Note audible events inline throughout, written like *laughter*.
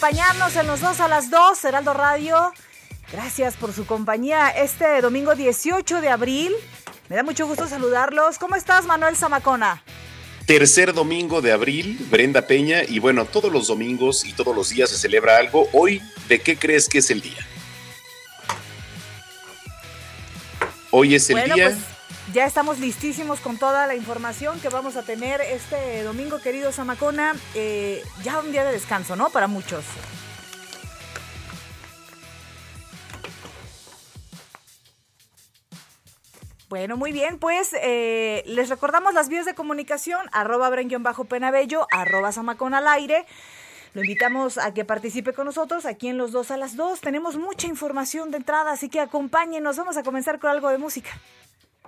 Acompañarnos en los dos a las dos, Heraldo Radio. Gracias por su compañía este domingo 18 de abril. Me da mucho gusto saludarlos. ¿Cómo estás, Manuel Zamacona? Tercer domingo de abril, Brenda Peña, y bueno, todos los domingos y todos los días se celebra algo. Hoy, ¿de qué crees que es el día? Hoy es el bueno, día. pues ya estamos listísimos con toda la información que vamos a tener este domingo, querido Zamacona. Eh, ya un día de descanso, ¿no? Para muchos. Bueno, muy bien, pues eh, les recordamos las vías de comunicación, arroba bren-penabello, arroba zamacón al aire. Lo invitamos a que participe con nosotros aquí en Los Dos a las Dos. Tenemos mucha información de entrada, así que acompáñenos. Vamos a comenzar con algo de música.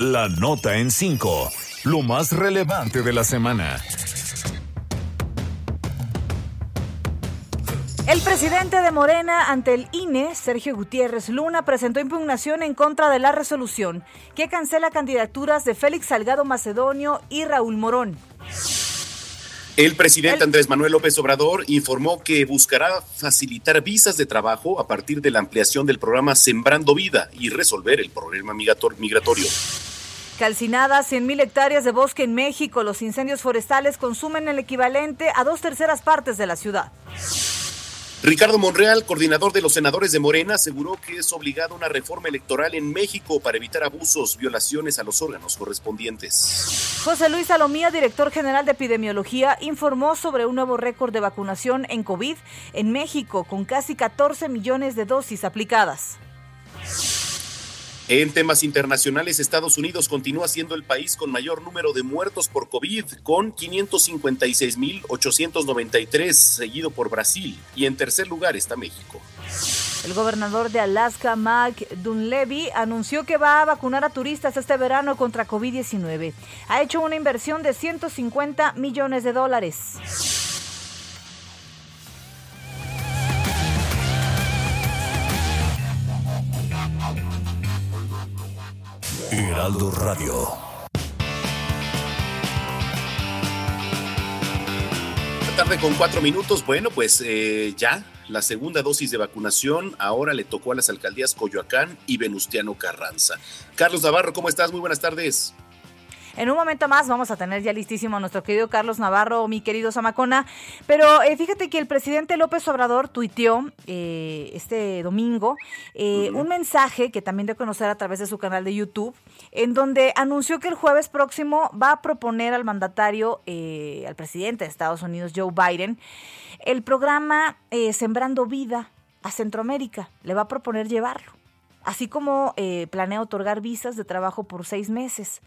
La nota en 5, lo más relevante de la semana. El presidente de Morena ante el INE, Sergio Gutiérrez Luna, presentó impugnación en contra de la resolución que cancela candidaturas de Félix Salgado Macedonio y Raúl Morón. El presidente Andrés Manuel López Obrador informó que buscará facilitar visas de trabajo a partir de la ampliación del programa Sembrando Vida y resolver el problema migrator- migratorio. Calcinadas 100.000 hectáreas de bosque en México, los incendios forestales consumen el equivalente a dos terceras partes de la ciudad. Ricardo Monreal, coordinador de los senadores de Morena, aseguró que es obligada una reforma electoral en México para evitar abusos, violaciones a los órganos correspondientes. José Luis Salomía, director general de epidemiología, informó sobre un nuevo récord de vacunación en COVID en México, con casi 14 millones de dosis aplicadas. En temas internacionales, Estados Unidos continúa siendo el país con mayor número de muertos por COVID, con 556.893, seguido por Brasil, y en tercer lugar está México. El gobernador de Alaska, Mike Dunleavy, anunció que va a vacunar a turistas este verano contra COVID-19. Ha hecho una inversión de 150 millones de dólares. Heraldo Radio. Esta tarde con cuatro minutos. Bueno, pues eh, ya la segunda dosis de vacunación ahora le tocó a las alcaldías Coyoacán y Venustiano Carranza. Carlos Navarro, ¿cómo estás? Muy buenas tardes. En un momento más vamos a tener ya listísimo a nuestro querido Carlos Navarro, mi querido Zamacona. Pero eh, fíjate que el presidente López Obrador tuiteó eh, este domingo eh, un mensaje que también de conocer a través de su canal de YouTube, en donde anunció que el jueves próximo va a proponer al mandatario, eh, al presidente de Estados Unidos, Joe Biden, el programa eh, Sembrando Vida a Centroamérica. Le va a proponer llevarlo. Así como eh, planea otorgar visas de trabajo por seis meses.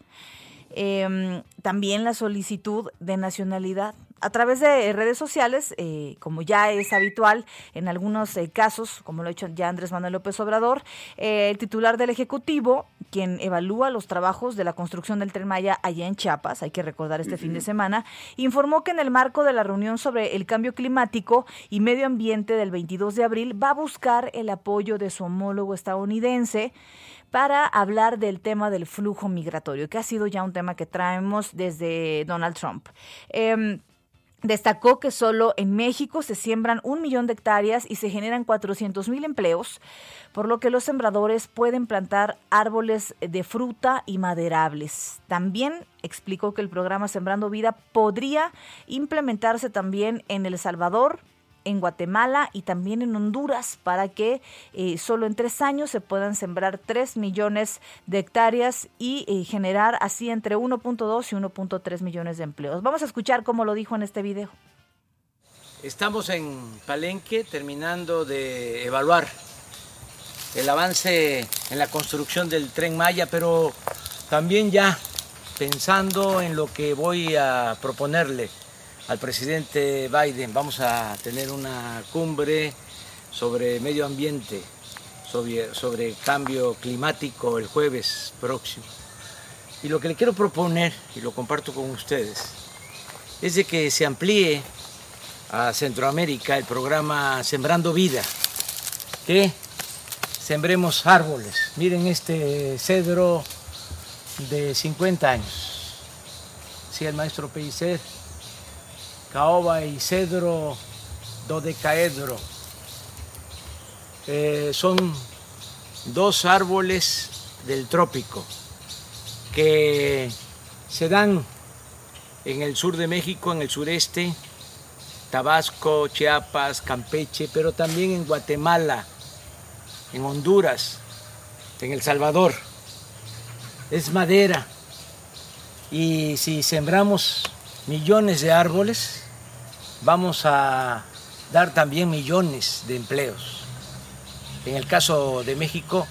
Eh, también la solicitud de nacionalidad. A través de redes sociales, eh, como ya es habitual en algunos eh, casos, como lo ha hecho ya Andrés Manuel López Obrador, eh, el titular del Ejecutivo, quien evalúa los trabajos de la construcción del Tren Maya allá en Chiapas, hay que recordar este fin de semana, informó que en el marco de la reunión sobre el cambio climático y medio ambiente del 22 de abril va a buscar el apoyo de su homólogo estadounidense para hablar del tema del flujo migratorio, que ha sido ya un tema que traemos desde Donald Trump. Em, Destacó que solo en México se siembran un millón de hectáreas y se generan 400 mil empleos, por lo que los sembradores pueden plantar árboles de fruta y maderables. También explicó que el programa Sembrando Vida podría implementarse también en El Salvador, en Guatemala y también en Honduras para que eh, solo en tres años se puedan sembrar 3 millones de hectáreas y eh, generar así entre 1.2 y 1.3 millones de empleos. Vamos a escuchar cómo lo dijo en este video. Estamos en Palenque terminando de evaluar el avance en la construcción del tren Maya, pero también ya pensando en lo que voy a proponerle al presidente Biden. Vamos a tener una cumbre sobre medio ambiente, sobre, cambio climático el jueves próximo. Y lo que le quiero proponer, y lo comparto con ustedes, es de que se amplíe a Centroamérica el programa Sembrando Vida, que sembremos árboles. Miren este cedro de 50 años. Sí, el maestro Pellicer, caoba y cedro dodecaedro. Eh, son dos árboles del trópico que se dan en el sur de México, en el sureste, Tabasco, Chiapas, Campeche, pero también en Guatemala, en Honduras, en El Salvador. Es madera. Y si sembramos millones de árboles, vamos a dar también millones de empleos. En el caso de México,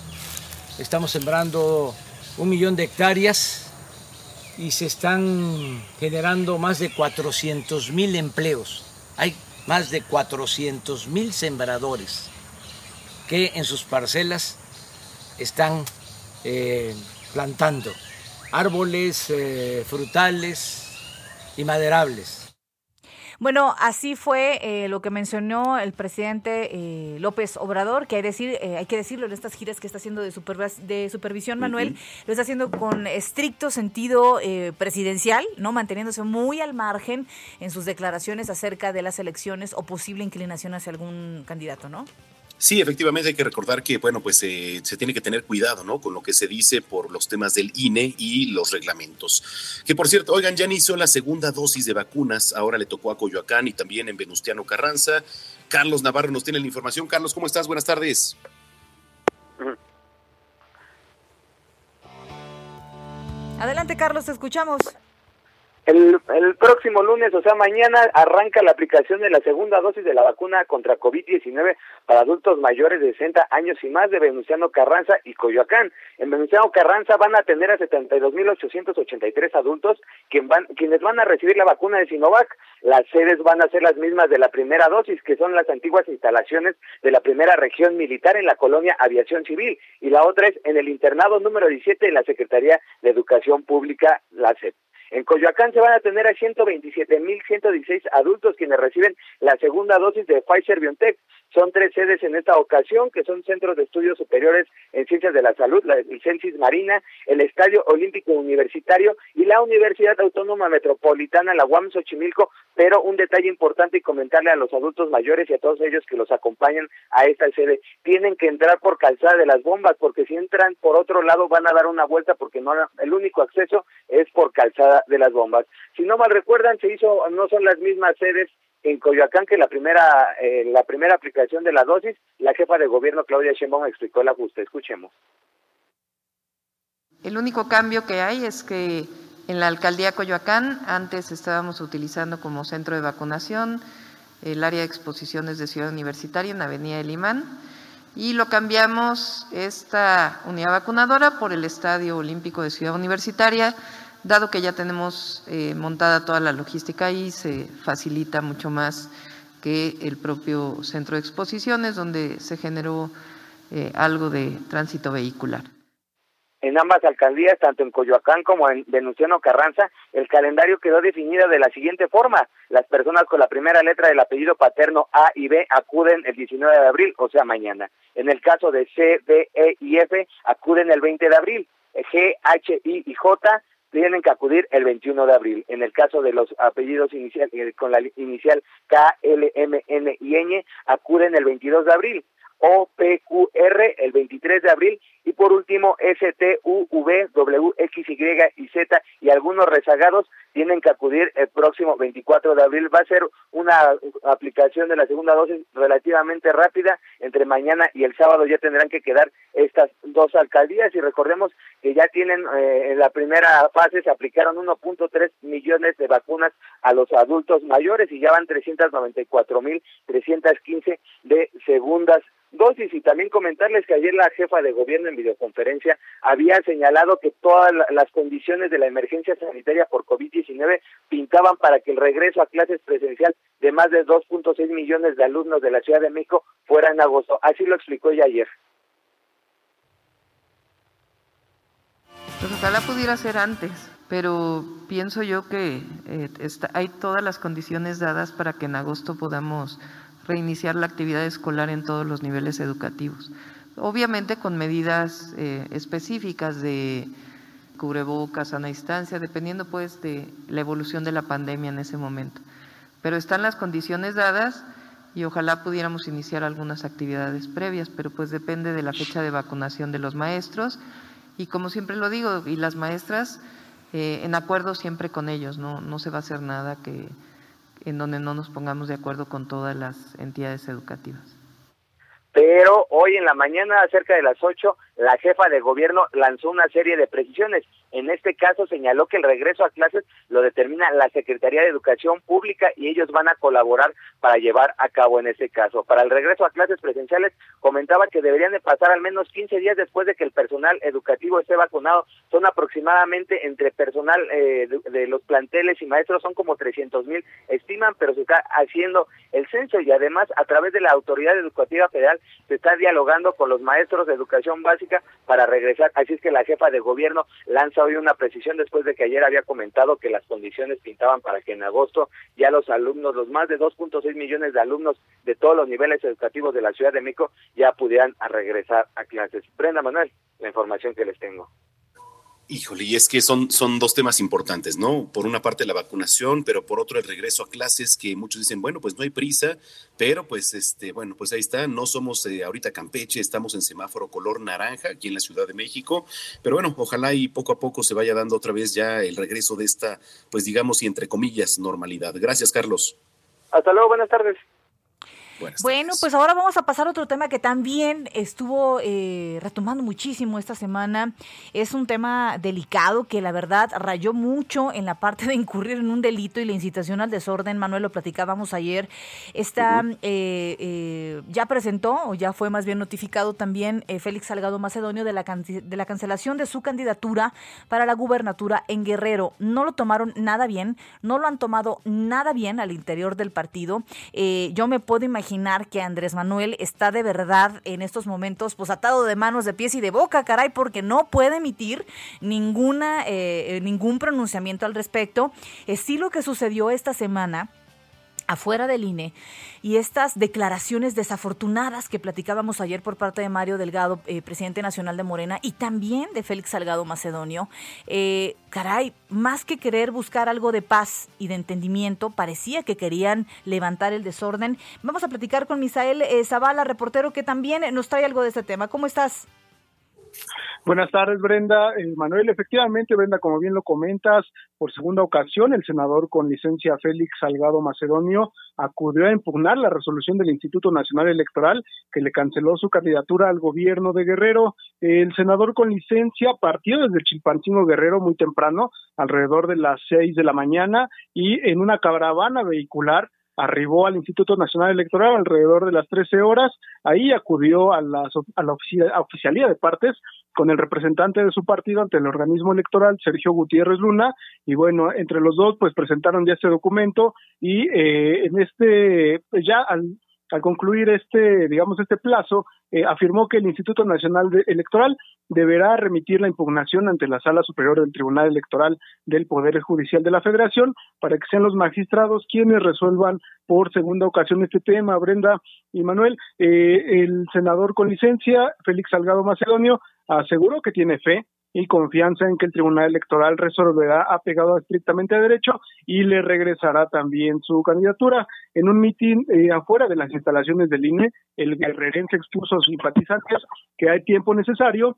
estamos sembrando un millón de hectáreas y se están generando más de 400 mil empleos. Hay más de 400 mil sembradores que en sus parcelas están eh, plantando árboles eh, frutales y maderables. Bueno, así fue eh, lo que mencionó el presidente eh, López Obrador, que hay, decir, eh, hay que decirlo en estas giras que está haciendo de, supervis- de supervisión, Manuel, lo está haciendo con estricto sentido eh, presidencial, no manteniéndose muy al margen en sus declaraciones acerca de las elecciones o posible inclinación hacia algún candidato, ¿no? Sí, efectivamente hay que recordar que, bueno, pues eh, se tiene que tener cuidado, ¿no? Con lo que se dice por los temas del INE y los reglamentos. Que por cierto, oigan, ya inició la segunda dosis de vacunas, ahora le tocó a Coyoacán y también en Venustiano Carranza. Carlos Navarro nos tiene la información. Carlos, ¿cómo estás? Buenas tardes. Adelante, Carlos, te escuchamos. El, próximo lunes, o sea, mañana arranca la aplicación de la segunda dosis de la vacuna contra COVID-19 para adultos mayores de 60 años y más de Venustiano Carranza y Coyoacán. En Venustiano Carranza van a atender a 72.883 adultos quien van, quienes van a recibir la vacuna de Sinovac. Las sedes van a ser las mismas de la primera dosis, que son las antiguas instalaciones de la primera región militar en la colonia Aviación Civil, y la otra es en el internado número 17 de la Secretaría de Educación Pública, la SEP. En Coyoacán se van a tener a 127.116 adultos quienes reciben la segunda dosis de Pfizer BioNTech. Son tres sedes en esta ocasión, que son centros de estudios superiores en ciencias de la salud, la, el Censis Marina, el Estadio Olímpico Universitario y la Universidad Autónoma Metropolitana, la UAM Xochimilco. Pero un detalle importante y comentarle a los adultos mayores y a todos ellos que los acompañan a esta sede, tienen que entrar por calzada de las bombas, porque si entran por otro lado van a dar una vuelta porque no el único acceso es por calzada de las bombas. Si no mal recuerdan, se hizo, no son las mismas sedes en Coyoacán que la primera eh, la primera aplicación de la dosis, la jefa de gobierno Claudia Sheinbaum explicó el ajuste. Escuchemos. El único cambio que hay es que en la alcaldía Coyoacán antes estábamos utilizando como centro de vacunación el área de exposiciones de Ciudad Universitaria en Avenida del Imán y lo cambiamos esta unidad vacunadora por el Estadio Olímpico de Ciudad Universitaria dado que ya tenemos eh, montada toda la logística ahí, se facilita mucho más que el propio centro de exposiciones, donde se generó eh, algo de tránsito vehicular. En ambas alcaldías, tanto en Coyoacán como en Venustiano Carranza, el calendario quedó definido de la siguiente forma. Las personas con la primera letra del apellido paterno A y B acuden el 19 de abril, o sea, mañana. En el caso de C, D, E y F, acuden el 20 de abril. G, H, I y J tienen que acudir el 21 de abril. En el caso de los apellidos inicial, eh, con la inicial K, L, M, N y Ñ, acuden el 22 de abril. O, P, Q, R el 23 de abril y por último S, T, U, V, W, X, Y y Z y algunos rezagados tienen que acudir el próximo 24 de abril. Va a ser una aplicación de la segunda dosis relativamente rápida. Entre mañana y el sábado ya tendrán que quedar estas dos alcaldías y recordemos que ya tienen eh, en la primera fase se aplicaron 1.3 millones de vacunas a los adultos mayores y ya van 394.315 de segundas dosis y también comentarles que ayer la jefa de gobierno en videoconferencia había señalado que todas las condiciones de la emergencia sanitaria por COVID-19 pintaban para que el regreso a clases presencial de más de 2.6 millones de alumnos de la Ciudad de México fuera en agosto. Así lo explicó ella ayer. Pues ojalá pudiera ser antes, pero pienso yo que eh, está, hay todas las condiciones dadas para que en agosto podamos reiniciar la actividad escolar en todos los niveles educativos. Obviamente con medidas eh, específicas de cubrebocas, sana distancia, dependiendo pues de la evolución de la pandemia en ese momento. Pero están las condiciones dadas y ojalá pudiéramos iniciar algunas actividades previas, pero pues depende de la fecha de vacunación de los maestros y como siempre lo digo, y las maestras eh, en acuerdo siempre con ellos, no, no se va a hacer nada que en donde no nos pongamos de acuerdo con todas las entidades educativas. Pero hoy en la mañana, cerca de las 8, la jefa de gobierno lanzó una serie de precisiones. En este caso señaló que el regreso a clases lo determina la Secretaría de Educación Pública y ellos van a colaborar para llevar a cabo en ese caso. Para el regreso a clases presenciales comentaba que deberían de pasar al menos 15 días después de que el personal educativo esté vacunado. Son aproximadamente entre personal eh, de, de, los planteles y maestros son como 300 mil estiman, pero se está haciendo el censo y además a través de la Autoridad Educativa Federal se está dialogando con los maestros de educación básica para regresar. Así es que la jefa de gobierno lanza hoy una precisión después de que ayer había comentado que las condiciones pintaban para que en agosto ya los alumnos, los más de 2.6 millones de alumnos de todos los niveles educativos de la Ciudad de México ya pudieran regresar a clases. Brenda Manuel, la información que les tengo. Híjole, y es que son, son dos temas importantes, ¿no? Por una parte la vacunación, pero por otro el regreso a clases, que muchos dicen, bueno, pues no hay prisa, pero pues este, bueno, pues ahí está, no somos eh, ahorita Campeche, estamos en semáforo color naranja aquí en la Ciudad de México, pero bueno, ojalá y poco a poco se vaya dando otra vez ya el regreso de esta, pues digamos, y entre comillas, normalidad. Gracias, Carlos. Hasta luego, buenas tardes. Buenas Bueno, tardes. pues ahora vamos a pasar a otro tema que también estuvo eh, retomando muchísimo esta semana. Es un tema delicado que la verdad rayó mucho en la parte de incurrir en un delito y la incitación al desorden. Manuel, lo platicábamos ayer. Está, eh, eh, ya presentó, o ya fue más bien notificado también eh, Félix Salgado Macedonio de la, can- de la cancelación de su candidatura para la gubernatura en Guerrero. No lo tomaron nada bien, no lo han tomado nada bien al interior del partido. Eh, yo me puedo imaginar que Andrés Manuel está de verdad en estos momentos pues atado de manos, de pies y de boca, caray, porque no puede emitir ninguna, eh, eh, ningún pronunciamiento al respecto. Es sí lo que sucedió esta semana afuera del INE y estas declaraciones desafortunadas que platicábamos ayer por parte de Mario Delgado, eh, presidente nacional de Morena, y también de Félix Salgado Macedonio, eh, caray, más que querer buscar algo de paz y de entendimiento, parecía que querían levantar el desorden. Vamos a platicar con Misael eh, Zavala, reportero, que también nos trae algo de este tema. ¿Cómo estás? Buenas tardes, Brenda. Eh, Manuel, efectivamente, Brenda, como bien lo comentas, por segunda ocasión, el senador con licencia Félix Salgado Macedonio acudió a impugnar la resolución del Instituto Nacional Electoral que le canceló su candidatura al gobierno de Guerrero. El senador con licencia partió desde Chilpancingo Guerrero muy temprano, alrededor de las seis de la mañana, y en una caravana vehicular arribó al Instituto Nacional Electoral alrededor de las 13 horas. Ahí acudió a, las, a la ofici- oficialía de partes con el representante de su partido ante el organismo electoral, Sergio Gutiérrez Luna, y bueno, entre los dos pues presentaron ya este documento y eh, en este, pues ya al, al concluir este, digamos, este plazo, eh, afirmó que el Instituto Nacional de- Electoral deberá remitir la impugnación ante la Sala Superior del Tribunal Electoral del Poder Judicial de la Federación para que sean los magistrados quienes resuelvan por segunda ocasión este tema. Brenda y Manuel, eh, el senador con licencia, Félix Salgado Macedonio, aseguró que tiene fe y confianza en que el Tribunal Electoral resolverá apegado estrictamente a derecho y le regresará también su candidatura. En un mitin eh, afuera de las instalaciones del INE, el guerrerense expuso a simpatizantes que hay tiempo necesario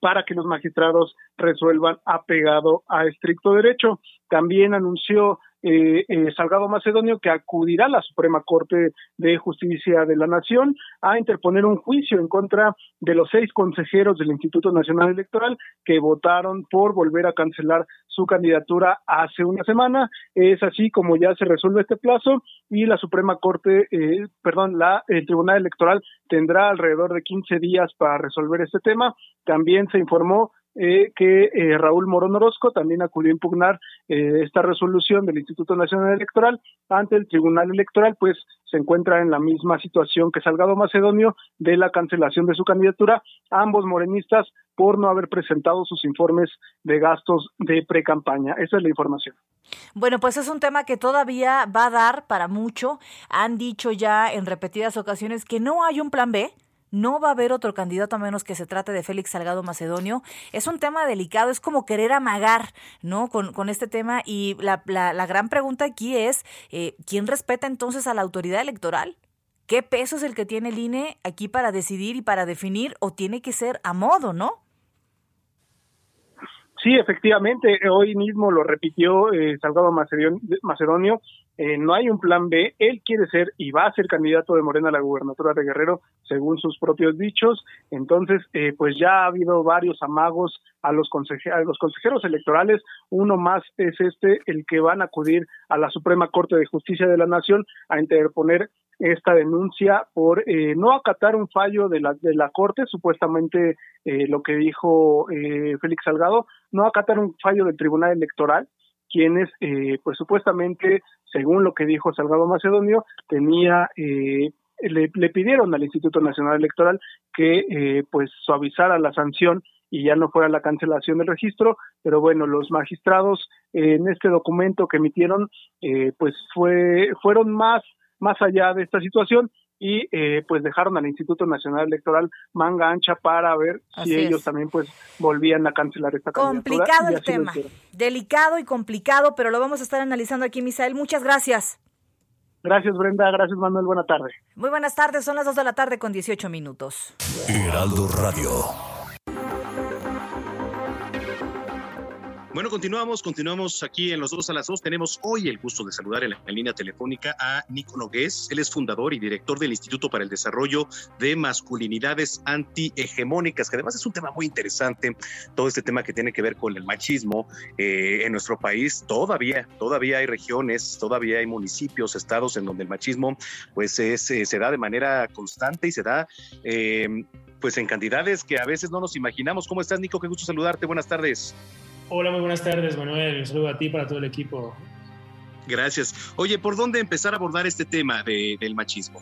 para que los magistrados resuelvan apegado a estricto derecho. También anunció eh, Salgado Macedonio que acudirá a la Suprema Corte de Justicia de la Nación a interponer un juicio en contra de los seis consejeros del Instituto Nacional Electoral que votaron por volver a cancelar su candidatura hace una semana. Es así como ya se resuelve este plazo y la Suprema Corte, eh, perdón, la, el Tribunal Electoral tendrá alrededor de 15 días para resolver este tema. También se informó eh, que eh, Raúl Morón Orozco también acudió a impugnar eh, esta resolución del Instituto Nacional Electoral ante el Tribunal Electoral, pues se encuentra en la misma situación que Salgado Macedonio de la cancelación de su candidatura, ambos morenistas por no haber presentado sus informes de gastos de precampaña. Esa es la información. Bueno, pues es un tema que todavía va a dar para mucho. Han dicho ya en repetidas ocasiones que no hay un plan B. No va a haber otro candidato a menos que se trate de Félix Salgado Macedonio. Es un tema delicado, es como querer amagar, ¿no? Con, con este tema. Y la, la, gran pregunta aquí es, eh, ¿quién respeta entonces a la autoridad electoral? ¿Qué peso es el que tiene el INE aquí para decidir y para definir? ¿O tiene que ser a modo, no? Sí, efectivamente, hoy mismo lo repitió eh, Salgado Macedon- Macedonio, eh, no hay un plan B, él quiere ser y va a ser candidato de Morena a la gubernatura de Guerrero, según sus propios dichos, entonces, eh, pues ya ha habido varios amagos a los, consejeros electorales, uno más es este, el que van a acudir a la Suprema Corte de Justicia de la Nación a interponer esta denuncia por eh, no acatar un fallo de la de la corte supuestamente eh, lo que dijo eh, Félix Salgado no acatar un fallo del Tribunal Electoral quienes eh, pues supuestamente según lo que dijo Salgado Macedonio tenía eh, le, pidieron al Instituto Nacional Electoral que eh, pues suavizara la sanción y ya no fuera la cancelación del registro, pero bueno, los magistrados en este documento que emitieron, eh, pues fue fueron más más allá de esta situación y eh, pues dejaron al Instituto Nacional Electoral manga ancha para ver Así si es. ellos también pues volvían a cancelar esta candidatura. Complicado el tema. Delicado y complicado, pero lo vamos a estar analizando aquí, Misael. Muchas gracias. Gracias Brenda, gracias Manuel, buena tarde. Muy buenas tardes, son las 2 de la tarde con 18 minutos. Heraldo Radio. Bueno, continuamos, continuamos aquí en los dos a las dos. Tenemos hoy el gusto de saludar en la, línea telefónica a Nico Nogués. Él es fundador y director del Instituto para el Desarrollo de Masculinidades Antihegemónicas, que además es un tema muy interesante, todo este tema que tiene que ver con el machismo eh, en nuestro país. Todavía, todavía hay regiones, todavía hay municipios, estados en donde el machismo pues es, eh, se da de manera constante y se da eh, pues en cantidades que a veces no nos imaginamos. ¿Cómo estás, Nico? Qué gusto saludarte. Buenas tardes. Hola, muy buenas tardes, Manuel. Un saludo a ti para todo el equipo. Gracias. Oye, ¿por dónde empezar a abordar este tema de, del machismo?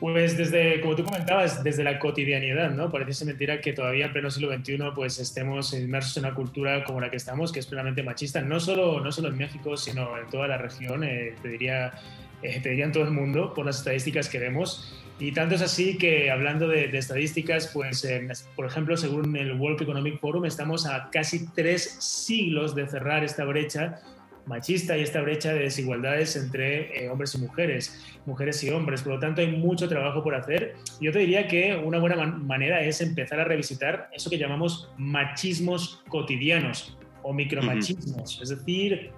Pues desde, como tú comentabas, desde la cotidianidad, ¿no? Parece mentira que todavía en pleno siglo XXI pues estemos inmersos en una cultura como la que estamos, que es plenamente machista, no solo, no solo en México, sino en toda la región, eh, te, diría, eh, te diría en todo el mundo, por las estadísticas que vemos. Y tanto es así que hablando de, de estadísticas, pues eh, por ejemplo, según el World Economic Forum, estamos a casi tres siglos de cerrar esta brecha machista y esta brecha de desigualdades entre eh, hombres y mujeres, mujeres y hombres. Por lo tanto, hay mucho trabajo por hacer. Yo te diría que una buena man manera es empezar a revisitar eso que llamamos machismos cotidianos o micromachismos, uh -huh. es decir,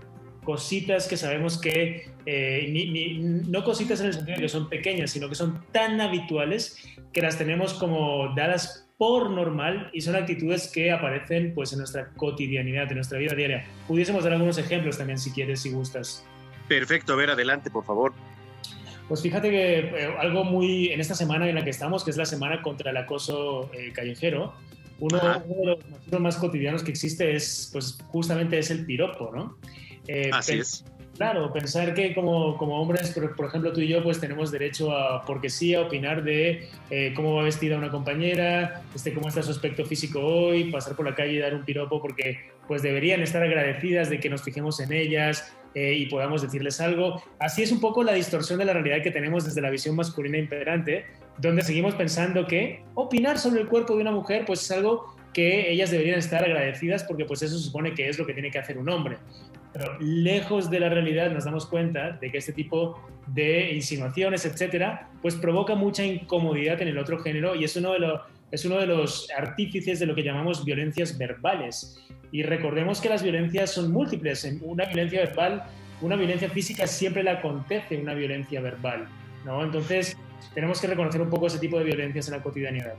cositas que sabemos que, eh, ni, ni, no cositas en el sentido de que son pequeñas, sino que son tan habituales que las tenemos como dadas por normal y son actitudes que aparecen pues, en nuestra cotidianidad, en nuestra vida diaria. Pudiésemos dar algunos ejemplos también si quieres, si gustas. Perfecto, a ver, adelante, por favor. Pues fíjate que eh, algo muy en esta semana en la que estamos, que es la semana contra el acoso eh, callejero, uno, uno, de los más cotidianos que existe es, pues justamente es el piropo, ¿no? Eh, Así es. Claro, pensar que como, como hombres, por, por, ejemplo, tú y yo, pues tenemos derecho a, porque sí, a opinar de eh, cómo va vestida una compañera, este, cómo está su aspecto físico hoy, pasar por la calle y dar un piropo, porque pues deberían estar agradecidas de que nos fijemos en ellas eh, y podamos decirles algo. Así es un poco la distorsión de la realidad que tenemos desde la visión masculina imperante, donde seguimos pensando que opinar sobre el cuerpo de una mujer, pues es algo que ellas deberían estar agradecidas porque pues eso supone que es lo que tiene que hacer un hombre. Pero lejos de la realidad nos damos cuenta de que este tipo de insinuaciones, etcétera, pues provoca mucha incomodidad en el otro género y es uno de los es uno de los artífices de lo que llamamos violencias verbales. Y recordemos que las violencias son múltiples. Una violencia verbal, una violencia física siempre le acontece una violencia verbal, ¿no? Entonces, tenemos que reconocer un poco ese tipo de violencias en la cotidianidad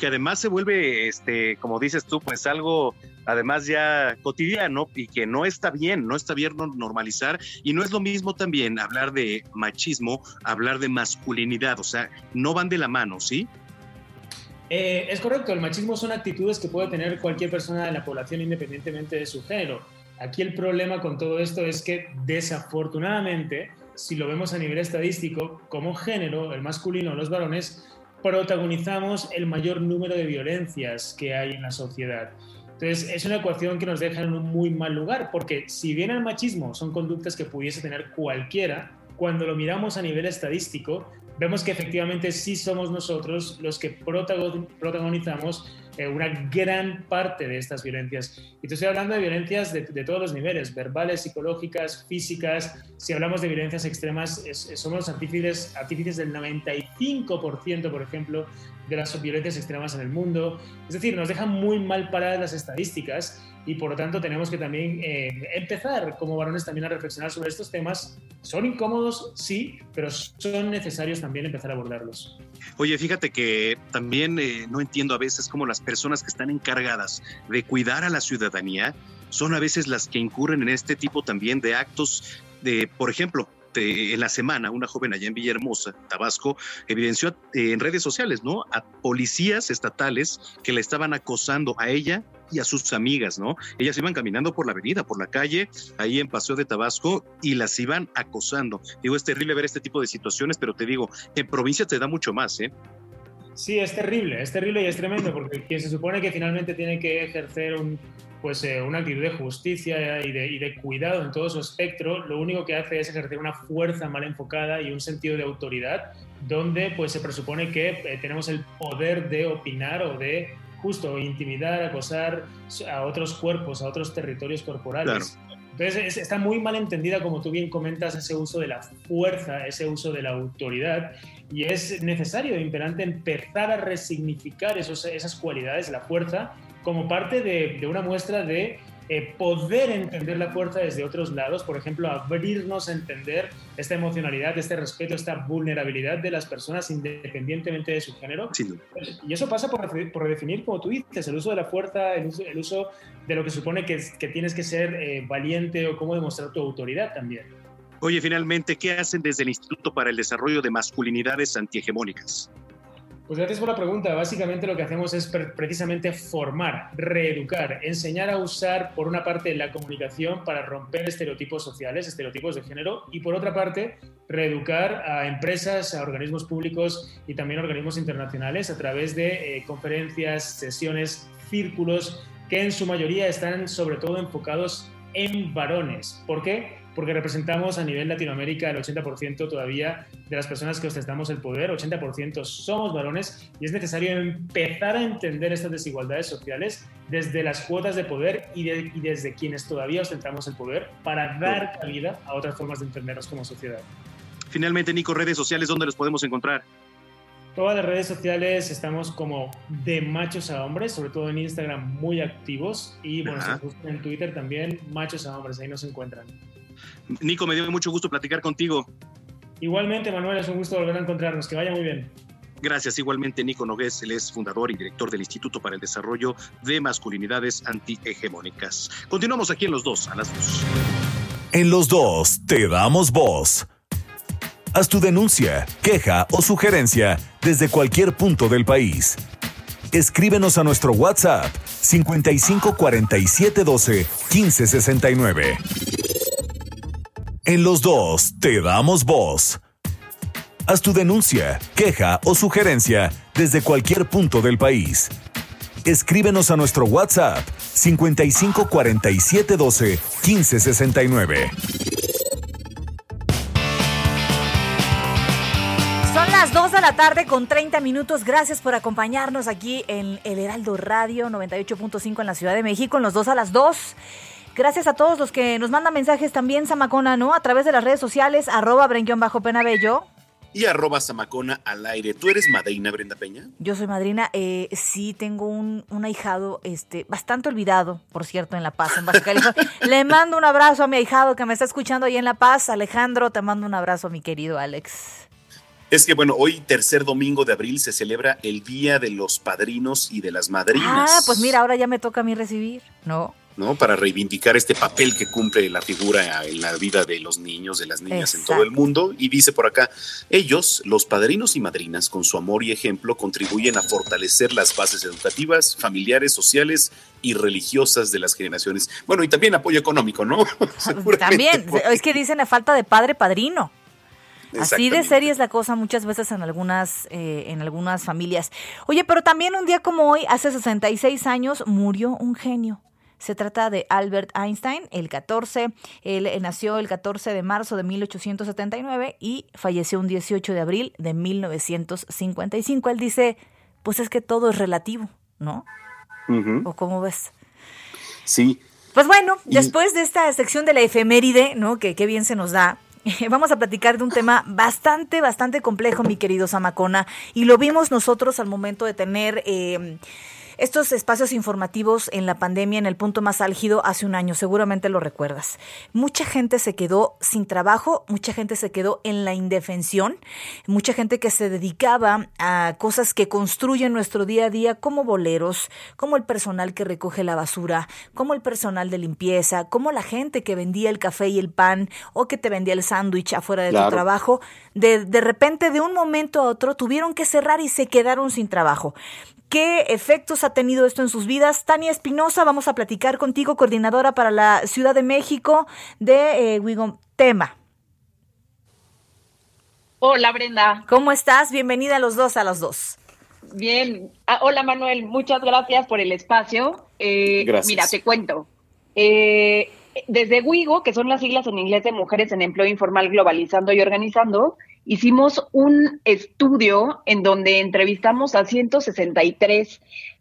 que además se vuelve, este, como dices tú, pues algo además ya cotidiano y que no está bien, no está bien normalizar y no es lo mismo también hablar de machismo, hablar de masculinidad, o sea, no van de la mano, ¿sí? Eh, es correcto, el machismo son actitudes que puede tener cualquier persona de la población independientemente de su género. Aquí el problema con todo esto es que desafortunadamente, si lo vemos a nivel estadístico, como género, el masculino, los varones, protagonizamos el mayor número de violencias que hay en la sociedad. Entonces, es una ecuación que nos deja en un muy mal lugar, porque si bien el machismo son conductas que pudiese tener cualquiera, cuando lo miramos a nivel estadístico, vemos que efectivamente sí somos nosotros los que protagonizamos eh, una gran parte de estas violencias. Y te estoy hablando de violencias de, de todos los niveles, verbales, psicológicas, físicas. Si hablamos de violencias extremas, es, somos artífices, artífices del 95%, por ejemplo, de las violencias extremas en el mundo. Es decir, nos dejan muy mal paradas las estadísticas y por lo tanto tenemos que también eh, empezar como varones también a reflexionar sobre estos temas. Son incómodos, sí, pero son necesarios también empezar a abordarlos. Oye, fíjate que también eh, no entiendo a veces cómo las personas que están encargadas de cuidar a la ciudadanía son a veces las que incurren en este tipo también de actos de, por ejemplo, de, en la semana, una joven allá en Villahermosa, Tabasco, evidenció eh, en redes sociales, ¿no? A policías estatales que le estaban acosando a ella y a sus amigas, ¿no? Ellas iban caminando por la avenida, por la calle, ahí en Paseo de Tabasco, y las iban acosando. Digo, es terrible ver este tipo de situaciones, pero te digo, en provincia te da mucho más, ¿eh? Sí, es terrible, es terrible y es tremendo, porque quien se supone que finalmente tiene que ejercer un, pues, eh, una actitud de justicia y de, cuidado en todo su espectro, lo único que hace es ejercer una fuerza mal enfocada y un sentido de autoridad, donde pues, se presupone que eh, tenemos el poder de opinar o de justo intimidar, acosar a otros cuerpos, a otros territorios corporales. Claro. Entonces es, está muy mal entendida, como tú bien comentas, ese uso de la fuerza, ese uso de la autoridad, y es necesario, imperante, empezar a resignificar esos, esas cualidades, la fuerza, como parte de, de una muestra de eh, poder entender la fuerza desde otros lados, por ejemplo, abrirnos a entender esta emocionalidad, este respeto, esta vulnerabilidad de las personas independientemente de su género. Duda. Y eso pasa por, por redefinir, como tú dices, el uso de la fuerza, el uso, el uso de lo que supone que, que tienes que ser eh, valiente o cómo demostrar tu autoridad también. Oye, finalmente, ¿qué hacen desde el Instituto para el Desarrollo de Masculinidades Antihegemónicas? Pues gracias por la pregunta. Básicamente lo que hacemos es pre- precisamente formar, reeducar, enseñar a usar, por una parte, la comunicación para romper estereotipos sociales, estereotipos de género, y por otra parte, reeducar a empresas, a organismos públicos y también organismos internacionales a través de eh, conferencias, sesiones, círculos, que en su mayoría están sobre todo enfocados en varones. ¿Por qué? Porque representamos a nivel Latinoamérica el 80% todavía de las personas que ostentamos el poder, 80% somos varones y es necesario empezar a entender estas desigualdades sociales desde las cuotas de poder y, de- y desde quienes todavía ostentamos el poder para dar cabida a otras formas de entendernos como sociedad. Finalmente, Nico, redes sociales, ¿dónde los podemos encontrar? Todas las redes sociales estamos como de machos a hombres, sobre todo en Instagram muy activos y bueno, Ajá. en Twitter también machos a hombres, ahí nos encuentran. Nico, me dio mucho gusto platicar contigo. Igualmente, Manuel, es un gusto volver a encontrarnos, que vaya muy bien. Gracias. Igualmente, Nico Nogués, él es fundador y director del Instituto para el Desarrollo de Masculinidades Antihegemónicas. Continuamos aquí en los dos, a las dos. En los dos te damos voz. Haz tu denuncia, queja o sugerencia desde cualquier punto del país. Escríbenos a nuestro WhatsApp 55 47 12 15 69. En los dos te damos voz. Haz tu denuncia, queja o sugerencia desde cualquier punto del país. Escríbenos a nuestro WhatsApp 55 47 12 15 69. Son las 2 de la tarde con 30 minutos. Gracias por acompañarnos aquí en el Heraldo Radio 98.5 en la Ciudad de México, en los 2 a las 2. Gracias a todos los que nos mandan mensajes también, Samacona, ¿no? A través de las redes sociales, arroba bajo penabello. Y arroba Samacona al aire. ¿Tú eres Madeina, Brenda Peña? Yo soy madrina. Eh, sí, tengo un, un ahijado este, bastante olvidado, por cierto, en La Paz, en Baja California. *laughs* Le mando un abrazo a mi ahijado que me está escuchando ahí en La Paz. Alejandro, te mando un abrazo, mi querido Alex. Es que, bueno, hoy, tercer domingo de abril, se celebra el Día de los Padrinos y de las Madrinas. Ah, pues mira, ahora ya me toca a mí recibir, ¿no? ¿No? Para reivindicar este papel que cumple la figura en la vida de los niños, de las niñas en todo el mundo. Y dice por acá, ellos, los padrinos y madrinas, con su amor y ejemplo, contribuyen a fortalecer las bases educativas, familiares, sociales y religiosas de las generaciones. Bueno, y también apoyo económico, ¿no? *laughs* También, es que dicen la falta de padre padrino. Así de seria es la cosa muchas veces en algunas, eh, en algunas familias. Oye, pero también un día como hoy, hace 66 años, murió un genio. Se trata de Albert Einstein, el 14, él eh, nació el 14 de marzo de 1879 y falleció un 18 de abril de 1955. Él dice, pues es que todo es relativo, ¿no? ¿O cómo ves? Sí, Pues bueno, Y- después de esta sección de la efeméride, ¿no? Que qué bien se nos da. *laughs* Vamos a platicar de un tema bastante, bastante complejo, mi querido Samacona. Y lo vimos nosotros al momento de tener eh, estos espacios informativos en la pandemia, en el punto más álgido, hace un año. Seguramente lo recuerdas. Mucha gente se quedó sin trabajo, mucha gente se quedó en la indefensión, mucha gente que se dedicaba a cosas que construyen nuestro día a día, como boleros, como el personal que recoge la basura, como el personal de limpieza, como la gente que vendía el café y el pan o que te vendía el sándwich afuera de Claro. tu trabajo. De, de repente, de un momento a otro, tuvieron que cerrar y se quedaron sin trabajo. ¿Qué efectos ha tenido esto en sus vidas? Tania Espinosa, vamos a platicar contigo, coordinadora para la Ciudad de México de eh, Wigom Tema. Hola Brenda, ¿Cómo estás? Bienvenida a los dos a los dos. bien. Ah, hola Manuel, muchas gracias por el espacio. Eh, Gracias. Mira, te cuento. Eh, desde WIGO, que son las siglas en inglés de Mujeres en Empleo Informal Globalizando y Organizando, hicimos un estudio en donde entrevistamos a 163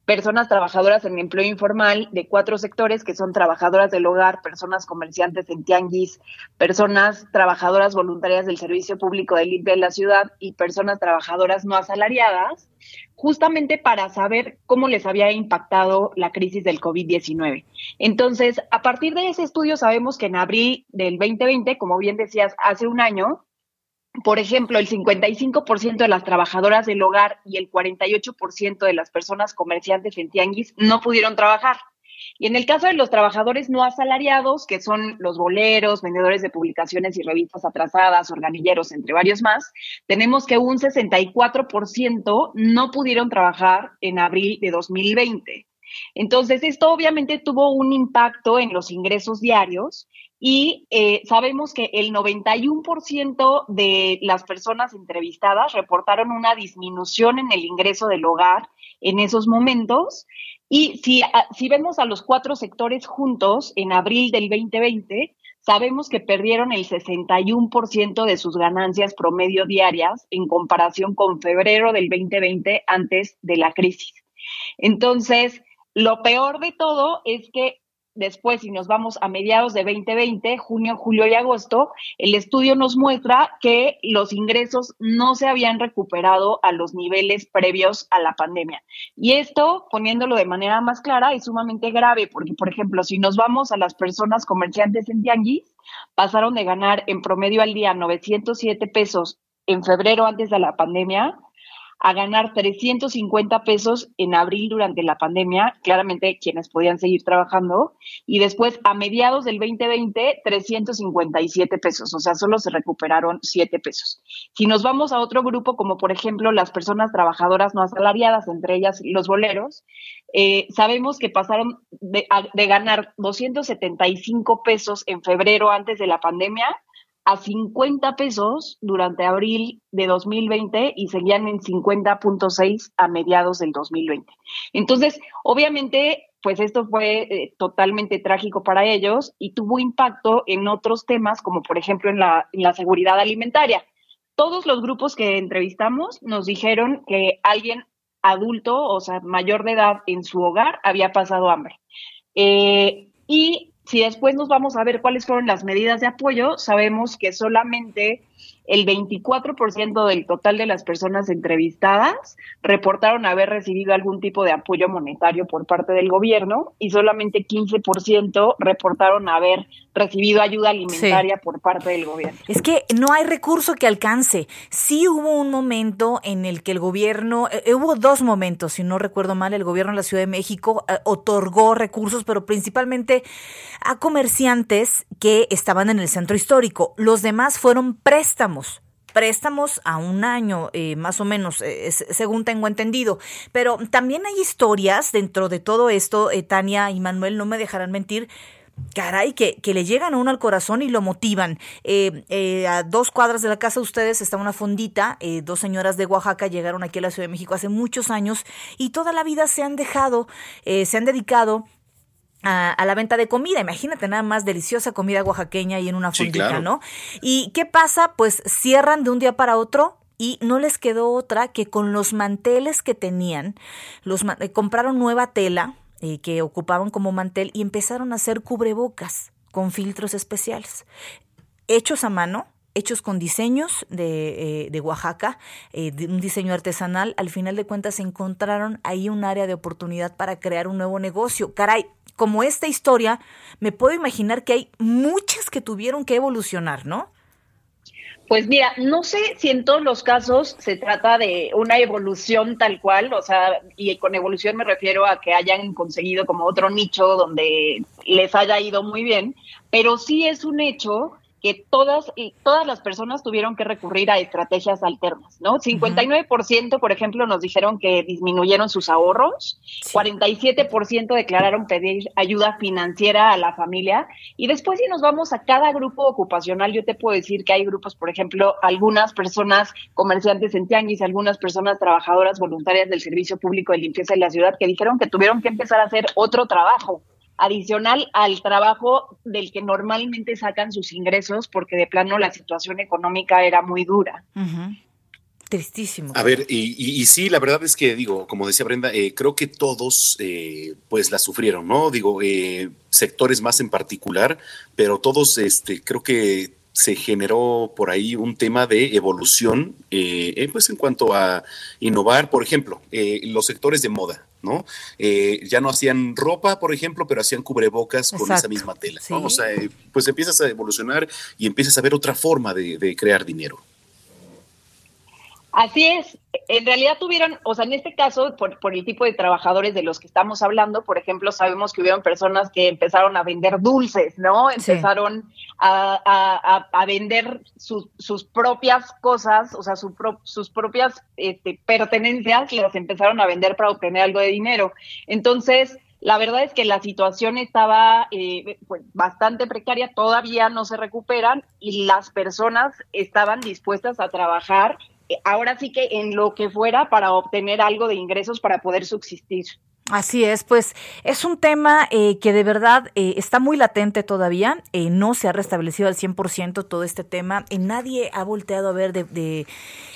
personas trabajadoras en empleo informal de cuatro sectores que son trabajadoras del hogar, personas comerciantes en tianguis, personas trabajadoras voluntarias del servicio público de limpia de la ciudad y personas trabajadoras no asalariadas, justamente para saber cómo les había impactado la crisis del COVID-19. Entonces, a partir de ese estudio sabemos que en abril del 2020, como bien decías, hace un año, por ejemplo, el 55% de las trabajadoras del hogar y el 48% de las personas comerciantes en tianguis no pudieron trabajar. Y en el caso de los trabajadores no asalariados, que son los boleros, vendedores de publicaciones y revistas atrasadas, organilleros, entre varios más, tenemos que un 64% no pudieron trabajar en abril de 2020. Entonces, esto obviamente tuvo un impacto en los ingresos diarios y eh, sabemos que el 91% de las personas entrevistadas reportaron una disminución en el ingreso del hogar en esos momentos. Y si, a- si vemos a los cuatro sectores juntos en abril del 2020, sabemos que perdieron el 61% de sus ganancias promedio diarias en comparación con febrero del 2020 antes de la crisis. Entonces, lo peor de todo es que después, si nos vamos a mediados de 2020, junio, julio y agosto, el estudio nos muestra que los ingresos no se habían recuperado a los niveles previos a la pandemia. Y esto, poniéndolo de manera más clara, es sumamente grave, porque, por ejemplo, si nos vamos a las personas comerciantes en Tianguis, pasaron de ganar en promedio al día 907 pesos en febrero antes de la pandemia a ganar 350 pesos en abril durante la pandemia, claramente quienes podían seguir trabajando, y después a mediados del 2020, 357 pesos, o sea, solo se recuperaron 7 pesos. Si nos vamos a otro grupo, como por ejemplo las personas trabajadoras no asalariadas, entre ellas los boleros, eh, sabemos que pasaron de, de ganar 275 pesos en febrero antes de la pandemia a 50 pesos durante abril de 2020 y seguían en 50.6 a mediados del 2020. Entonces, obviamente, pues esto fue eh, totalmente trágico para ellos y tuvo impacto en otros temas, como por ejemplo en la, seguridad alimentaria. Todos los grupos que entrevistamos nos dijeron que alguien adulto, o sea, mayor de edad en su hogar, había pasado hambre. Eh, y si después nos vamos a ver cuáles fueron las medidas de apoyo, sabemos que solamente el 24% del total de las personas entrevistadas reportaron haber recibido algún tipo de apoyo monetario por parte del gobierno y solamente 15% reportaron haber recibido ayuda alimentaria por parte del gobierno. Es que no hay recurso que alcance. Sí hubo un momento en el que el gobierno, eh, hubo dos momentos, si no recuerdo mal, el gobierno de la Ciudad de México eh, otorgó recursos, pero principalmente a comerciantes que estaban en el centro histórico. Los demás fueron préstamos préstamos a un año, eh, más o menos, eh, según tengo entendido. Pero también hay historias dentro de todo esto, eh, Tania y Manuel no me dejarán mentir, Caray, que, que le llegan a uno al corazón y lo motivan. A dos cuadras de la casa de ustedes está una fondita. dos señoras de Oaxaca llegaron aquí a la Ciudad de México hace muchos años y toda la vida se han dejado, se han dedicado a, a la venta de comida. Imagínate nada más deliciosa comida oaxaqueña y en una Sí, fondita, claro. ¿no? ¿Y qué pasa? Pues cierran de un día para otro y no les quedó otra que con los manteles que tenían, los eh, compraron nueva tela eh, que ocupaban como mantel y empezaron a hacer cubrebocas con filtros especiales, hechos a mano. Hechos con diseños de, eh, de Oaxaca, eh, de un diseño artesanal, al final de cuentas encontraron ahí un área de oportunidad para crear un nuevo negocio. Caray, como esta historia, me puedo imaginar que hay muchas que tuvieron que evolucionar, ¿no? Pues mira, no sé si en todos los casos se trata de una evolución tal cual, o sea, y con evolución me refiero a que hayan conseguido como otro nicho donde les haya ido muy bien, pero sí es un hecho que todas, y todas las personas tuvieron que recurrir a estrategias alternas, ¿no? 59%, por ejemplo, nos dijeron que disminuyeron sus ahorros, 47% declararon pedir ayuda financiera a la familia, y después si nos vamos a cada grupo ocupacional, yo te puedo decir que hay grupos, por ejemplo, algunas personas comerciantes en tianguis, algunas personas trabajadoras voluntarias del Servicio Público de Limpieza de la ciudad que dijeron que tuvieron que empezar a hacer otro trabajo adicional al trabajo del que normalmente sacan sus ingresos porque de plano la situación económica era muy dura. Tristísimo. A ver, y, y- y sí, la verdad es que digo, como decía Brenda, eh, creo que todos eh, pues la sufrieron, ¿no? Digo, eh, sectores más en particular, pero todos, este, creo que se generó por ahí un tema de evolución, eh, eh, pues en cuanto a innovar, por ejemplo, eh, los sectores de moda, ¿no? Eh, ya no hacían ropa, por ejemplo, pero hacían cubrebocas con esa misma tela. O sea, eh, pues empiezas a evolucionar y empiezas a ver otra forma de, de crear dinero. Así es, en realidad tuvieron, o sea, en este caso, por, por el tipo de trabajadores de los que estamos hablando, por ejemplo, sabemos que hubieron personas que empezaron a vender dulces, ¿no? Empezaron a, a- a- a vender sus- sus propias cosas, o sea, su pro- sus propias este, pertenencias, las empezaron a vender para obtener algo de dinero. Entonces, la verdad es que la situación estaba eh, pues, bastante precaria, todavía no se recuperan y las personas estaban dispuestas a trabajar ahora sí que en lo que fuera para obtener algo de ingresos para poder subsistir. Así es, pues es un tema eh, que de verdad eh, está muy latente todavía, eh, no se ha restablecido al 100% todo este tema, y nadie ha volteado a ver de, de,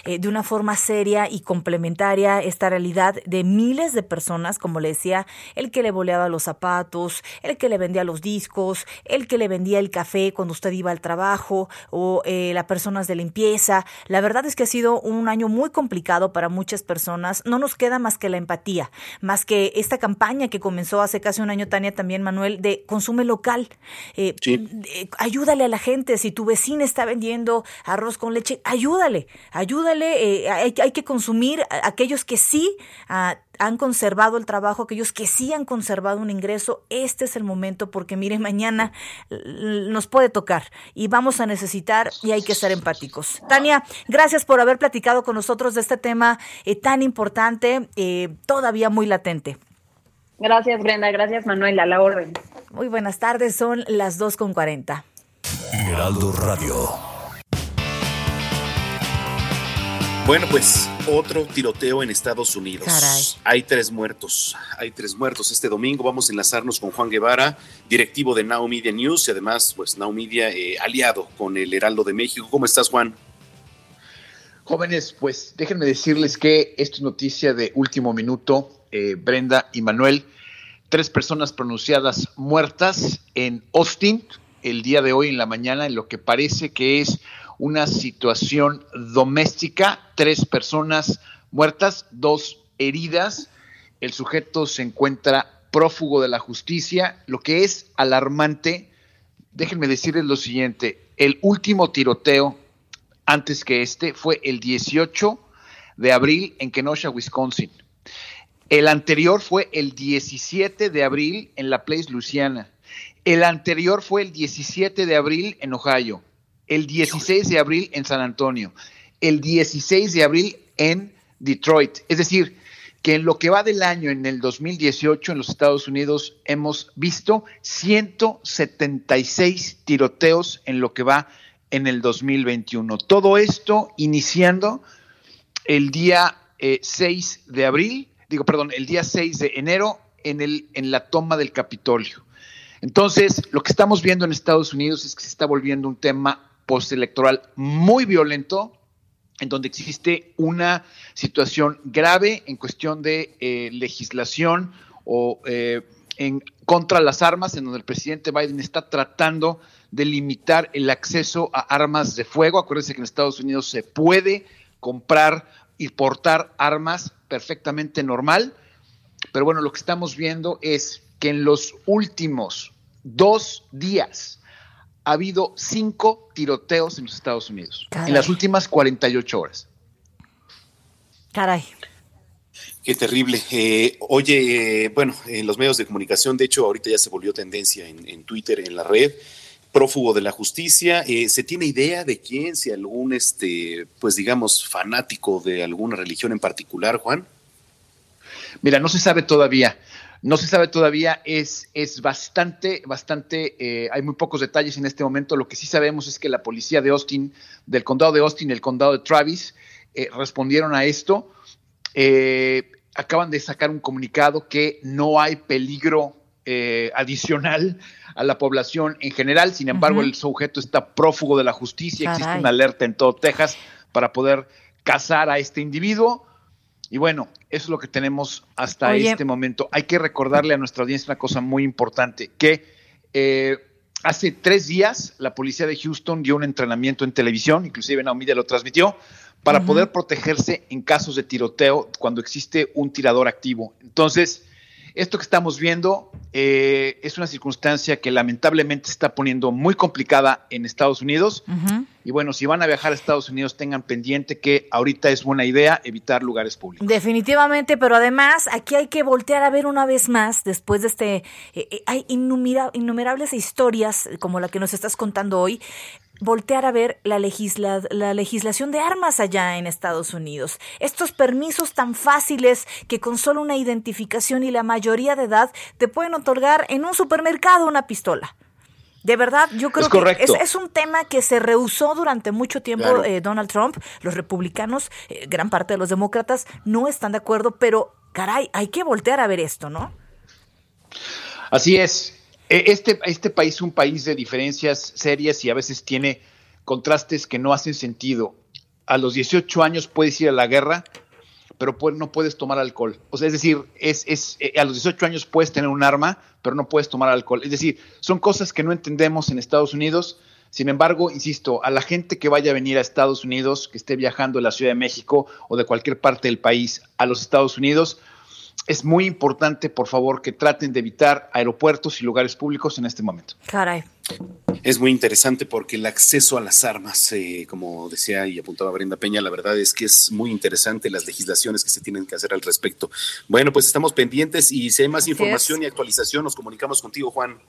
eh, de una forma seria y complementaria esta realidad de miles de personas, como le decía, el que le boleaba los zapatos, el que le vendía los discos, el que le vendía el café cuando usted iba al trabajo, o eh, las personas de limpieza. La verdad es que ha sido un año muy complicado para muchas personas, no nos queda más que la empatía, más que esta campaña que comenzó hace casi un año, Tania, también Manuel, de consume local. Eh, eh, ayúdale a la gente. Si tu vecina está vendiendo arroz con leche, ayúdale, ayúdale. eh, hay, hay que consumir a- aquellos que sí ah, han conservado el trabajo, aquellos que sí han conservado un ingreso. Este es el momento porque, mire, mañana nos puede tocar y vamos a necesitar y hay que ser empáticos. Tania, gracias por haber platicado con nosotros de este tema eh, tan importante, eh, todavía muy latente. Gracias, Brenda. Gracias, Manuel. A la orden. Muy buenas tardes, son las 2 con 40. Heraldo Radio. Bueno, pues otro tiroteo en Estados Unidos. Caray. Hay tres muertos. Hay tres muertos este domingo. Vamos a enlazarnos con Juan Guevara, directivo de Now Media News y además, pues Now Media eh, aliado con el Heraldo de México. ¿Cómo estás, Juan? Jóvenes, pues déjenme decirles que esto es noticia de último minuto. Eh, Brenda y Manuel, tres personas pronunciadas muertas en Austin el día de hoy en la mañana, en lo que parece que es una situación doméstica. Tres personas muertas, dos heridas. El sujeto se encuentra prófugo de la justicia. Lo que es alarmante, déjenme decirles lo siguiente, el último tiroteo antes que este fue el 18 de abril en Kenosha, Wisconsin. El anterior fue el 17 de abril en La Place, Luisiana. El anterior fue el 17 de abril en Ohio. El 16 de abril en San Antonio. El 16 de abril en Detroit. Es decir, que en lo que va del año, en el 2018, en los Estados Unidos, hemos visto 176 tiroteos en lo que va en el 2021. Todo esto iniciando el día eh, 6 de abril, digo, perdón, el día 6 de enero en, el, en la toma del Capitolio. Entonces, lo que estamos viendo en Estados Unidos es que se está volviendo un tema postelectoral muy violento, en donde existe una situación grave en cuestión de eh, legislación o eh, en contra las armas, en donde el presidente Biden está tratando de limitar el acceso a armas de fuego. Acuérdense que en Estados Unidos se puede comprar y portar armas perfectamente normal, pero bueno, lo que estamos viendo es que en los últimos dos días ha habido cinco tiroteos en los Estados Unidos, Caray. en las últimas 48 horas. Caray. Qué terrible. Eh, oye, eh, bueno, en los medios de comunicación, de hecho, ahorita ya se volvió tendencia en, en Twitter, en la red, prófugo de la justicia. Eh, ¿Se tiene idea de quién, si algún, este, pues digamos, fanático de alguna religión en particular, Juan? Mira, no se sabe todavía. No se sabe todavía, es, es bastante, bastante, eh, hay muy pocos detalles en este momento. Lo que sí sabemos es que la policía de Austin, del condado de Austin el condado de Travis, eh, respondieron a esto. Acaban de sacar un comunicado que no hay peligro eh, adicional a la población en general. Sin embargo, el sujeto está prófugo de la justicia. Existe una alerta en todo Texas para poder cazar a este individuo. Y bueno, eso es lo que tenemos hasta Oye. este momento. Hay que recordarle a nuestra audiencia una cosa muy importante, que eh, hace tres días la policía de Houston dio un entrenamiento en televisión, inclusive Naomi lo transmitió, para poder protegerse en casos de tiroteo cuando existe un tirador activo. Entonces, esto que estamos viendo eh, es una circunstancia que lamentablemente se está poniendo muy complicada en Estados Unidos. Y bueno, si van a viajar a Estados Unidos, tengan pendiente que ahorita es buena idea evitar lugares públicos. Definitivamente, pero además aquí hay que voltear a ver una vez más, después de este, eh, eh, hay innumera- innumerables historias como la que nos estás contando hoy, voltear a ver la, legisla- la legislación de armas allá en Estados Unidos. Estos permisos tan fáciles que con solo una identificación y la mayoría de edad te pueden otorgar en un supermercado una pistola. De verdad, yo creo Es que es, es un tema que se rehusó durante mucho tiempo Claro. eh, Donald Trump. Los republicanos, eh, gran parte de los demócratas, no están de acuerdo, pero caray, hay que voltear a ver esto, ¿no? Así es. E- Este, este país es un país de diferencias serias y a veces tiene contrastes que no hacen sentido. A los 18 años puedes ir a la guerra, pero no puedes tomar alcohol. O sea, es decir, es, eh, a los 18 años puedes tener un arma, pero no puedes tomar alcohol. Es decir, son cosas que no entendemos en Estados Unidos. Sin embargo, insisto, a la gente que vaya a venir a Estados Unidos, que esté viajando de la Ciudad de México o de cualquier parte del país a los Estados Unidos, es muy importante, por favor, que traten de evitar aeropuertos y lugares públicos en este momento. Caray. Es muy interesante porque el acceso a las armas, eh, como decía y apuntaba Brenda Peña, la verdad es que es muy interesante las legislaciones que se tienen que hacer al respecto. Bueno, pues estamos pendientes y si hay más Así información es. y actualización, nos comunicamos contigo, Juan.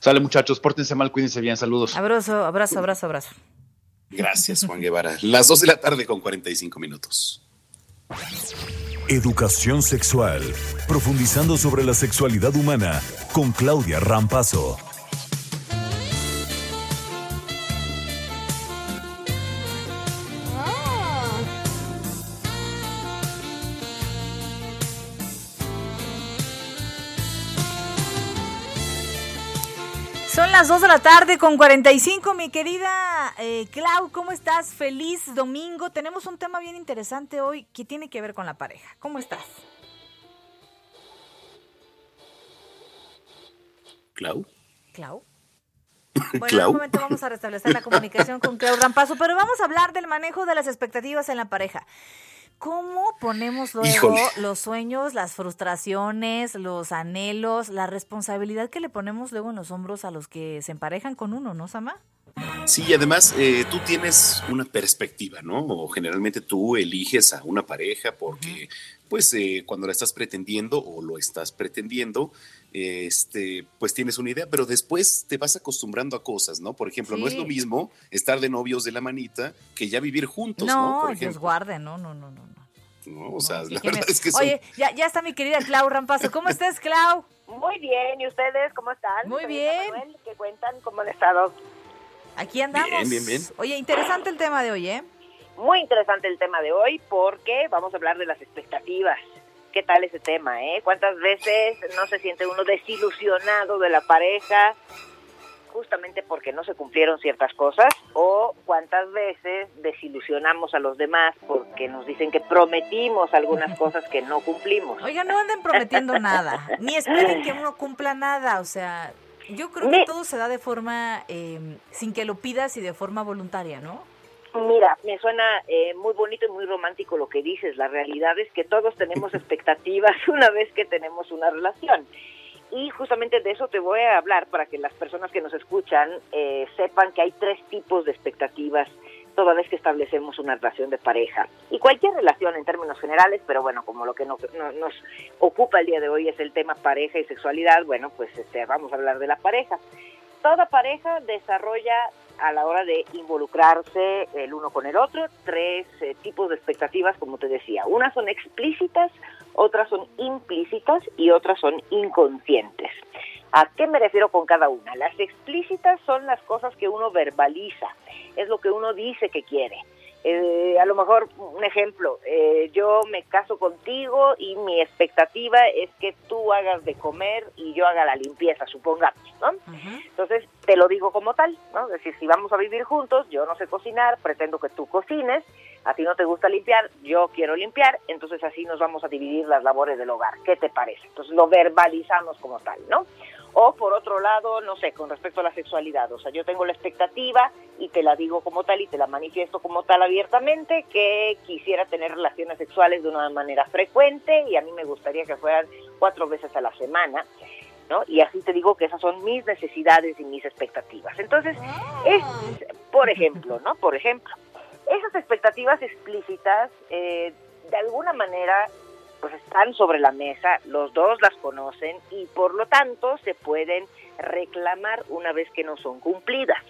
Sale muchachos, pórtense mal, cuídense bien, saludos. Abrazo, abrazo, abrazo, abrazo. Gracias, Juan Guevara. Las 2 de la tarde con 45 minutos. Educación sexual, profundizando sobre la sexualidad humana con Claudia Rampazo. Las 2 de la tarde con 45, mi querida eh, Clau, ¿cómo estás? Feliz domingo. Tenemos un tema bien interesante hoy que tiene que ver con la pareja. ¿Cómo estás? Clau. Clau. *laughs* Bueno, en Clau. un momento vamos a restablecer la comunicación con Clau Rampazo, pero vamos a hablar del manejo de las expectativas en la pareja. ¿Cómo ponemos luego Híjole. los sueños, las frustraciones, los anhelos, la responsabilidad que le ponemos luego en los hombros a los que se emparejan con uno, ¿no, Sama? Sí, y además eh, tú tienes una perspectiva, ¿no? O generalmente tú eliges a una pareja porque, pues, eh, cuando la estás pretendiendo o lo estás pretendiendo, este, pues tienes una idea, pero después te vas acostumbrando a cosas, ¿no? Por ejemplo, no es lo mismo estar de novios de la manita que ya vivir juntos, ¿no? No, Por Dios ejemplo, guarde, no, no, no, no. O sea, la ¿quién verdad es? es que son- Oye, ya, ya está mi querida Clau Rampazo. ¿Cómo estás, Clau? Muy bien, ¿y ustedes cómo están? Muy bien. Manuel, ¿Qué cuentan? ¿Cómo han estado? Aquí andamos. Bien, bien, bien. Oye, interesante el tema de hoy, ¿eh? Muy interesante el tema de hoy porque vamos a hablar de las expectativas. ¿Qué tal ese tema, eh? ¿Cuántas veces no se siente uno desilusionado de la pareja justamente porque no se cumplieron ciertas cosas? ¿O cuántas veces desilusionamos a los demás porque nos dicen que prometimos algunas *laughs* cosas que no cumplimos? Oiga, no anden prometiendo *laughs* nada, ni esperen que uno cumpla nada, o sea, yo creo que todo se da de forma, eh, sin que lo pidas y de forma voluntaria, ¿no? Mira, me suena eh, muy bonito y muy romántico lo que dices. La realidad es que todos tenemos *laughs* expectativas *laughs* una vez que tenemos una relación. Y justamente de eso te voy a hablar para que las personas que nos escuchan eh, sepan que hay tres tipos de expectativas toda vez que establecemos una relación de pareja. Y cualquier relación en términos generales, pero bueno, como lo que no- no- nos ocupa el día de hoy es el tema pareja y sexualidad, bueno, pues este, vamos a hablar de la pareja. Toda pareja desarrolla a la hora de involucrarse el uno con el otro tres eh, tipos de expectativas, como te decía. Unas son explícitas, otras son implícitas y otras son inconscientes. ¿A qué me refiero con cada una? Las explícitas son las cosas que uno verbaliza, es lo que uno dice que quiere. Eh, a lo mejor, un ejemplo, eh, yo me caso contigo y mi expectativa es que tú hagas de comer y yo haga la limpieza, supongamos, ¿no? Entonces, te lo digo como tal, ¿no? Es decir, si vamos a vivir juntos, yo no sé cocinar, pretendo que tú cocines, a ti no te gusta limpiar, yo quiero limpiar, entonces así nos vamos a dividir las labores del hogar. ¿Qué te parece? Entonces lo verbalizamos como tal, ¿no? O por otro lado, no sé, con respecto a la sexualidad, o sea, yo tengo la expectativa y te la digo como tal y te la manifiesto como tal abiertamente, que quisiera tener relaciones sexuales de una manera frecuente y a mí me gustaría que fueran cuatro veces a la semana. ¿no? Y así te digo que esas son mis necesidades y mis expectativas. Entonces, es, por ejemplo, ¿no? Por ejemplo, esas expectativas explícitas, eh, de alguna manera, pues están sobre la mesa, los dos las conocen y por lo tanto se pueden reclamar una vez que no son cumplidas.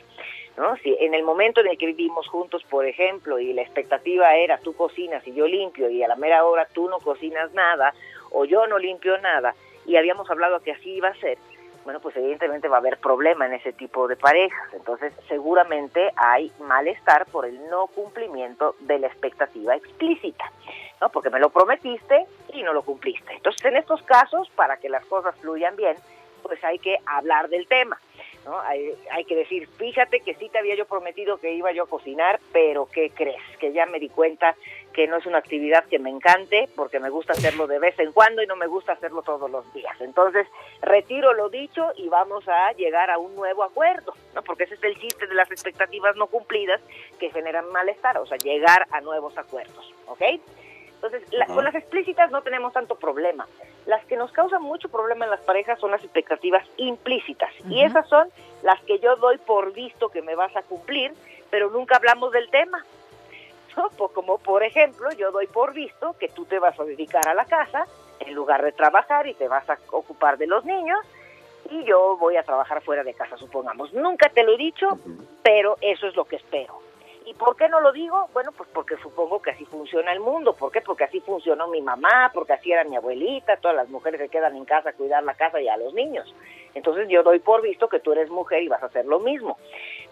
¿no? Si en el momento en el que vivimos juntos, por ejemplo, y la expectativa era tú cocinas y yo limpio y a la mera hora tú no cocinas nada o yo no limpio nada y habíamos hablado que así iba a ser, bueno, pues evidentemente va a haber problema en ese tipo de parejas. Entonces, seguramente hay malestar por el no cumplimiento de la expectativa explícita, ¿no? Porque me lo prometiste y no lo cumpliste. Entonces, en estos casos, para que las cosas fluyan bien, pues hay que hablar del tema. ¿no? Hay, hay que decir, fíjate que sí te había yo prometido que iba yo a cocinar, pero ¿qué crees? Que ya me di cuenta que no es una actividad que me encante, porque me gusta hacerlo de vez en cuando y no me gusta hacerlo todos los días. Entonces, retiro lo dicho y vamos a llegar a un nuevo acuerdo, ¿no? Porque ese es el chiste de las expectativas no cumplidas que generan malestar, o sea, llegar a nuevos acuerdos, ¿ok? Entonces, la- con las explícitas no tenemos tanto problema. Las que nos causan mucho problema en las parejas son las expectativas implícitas. Y esas son las que yo doy por visto que me vas a cumplir, pero nunca hablamos del tema. Pues como por ejemplo, yo doy por visto que tú te vas a dedicar a la casa en lugar de trabajar y te vas a ocupar de los niños y yo voy a trabajar fuera de casa, supongamos. Nunca te lo he dicho, pero eso es lo que espero. ¿Y por qué no lo digo? Bueno, pues porque supongo que así funciona el mundo. ¿Por qué? Porque así funcionó mi mamá, porque así era mi abuelita, todas las mujeres se quedan en casa a cuidar la casa y a los niños. Entonces yo doy por visto que tú eres mujer y vas a hacer lo mismo.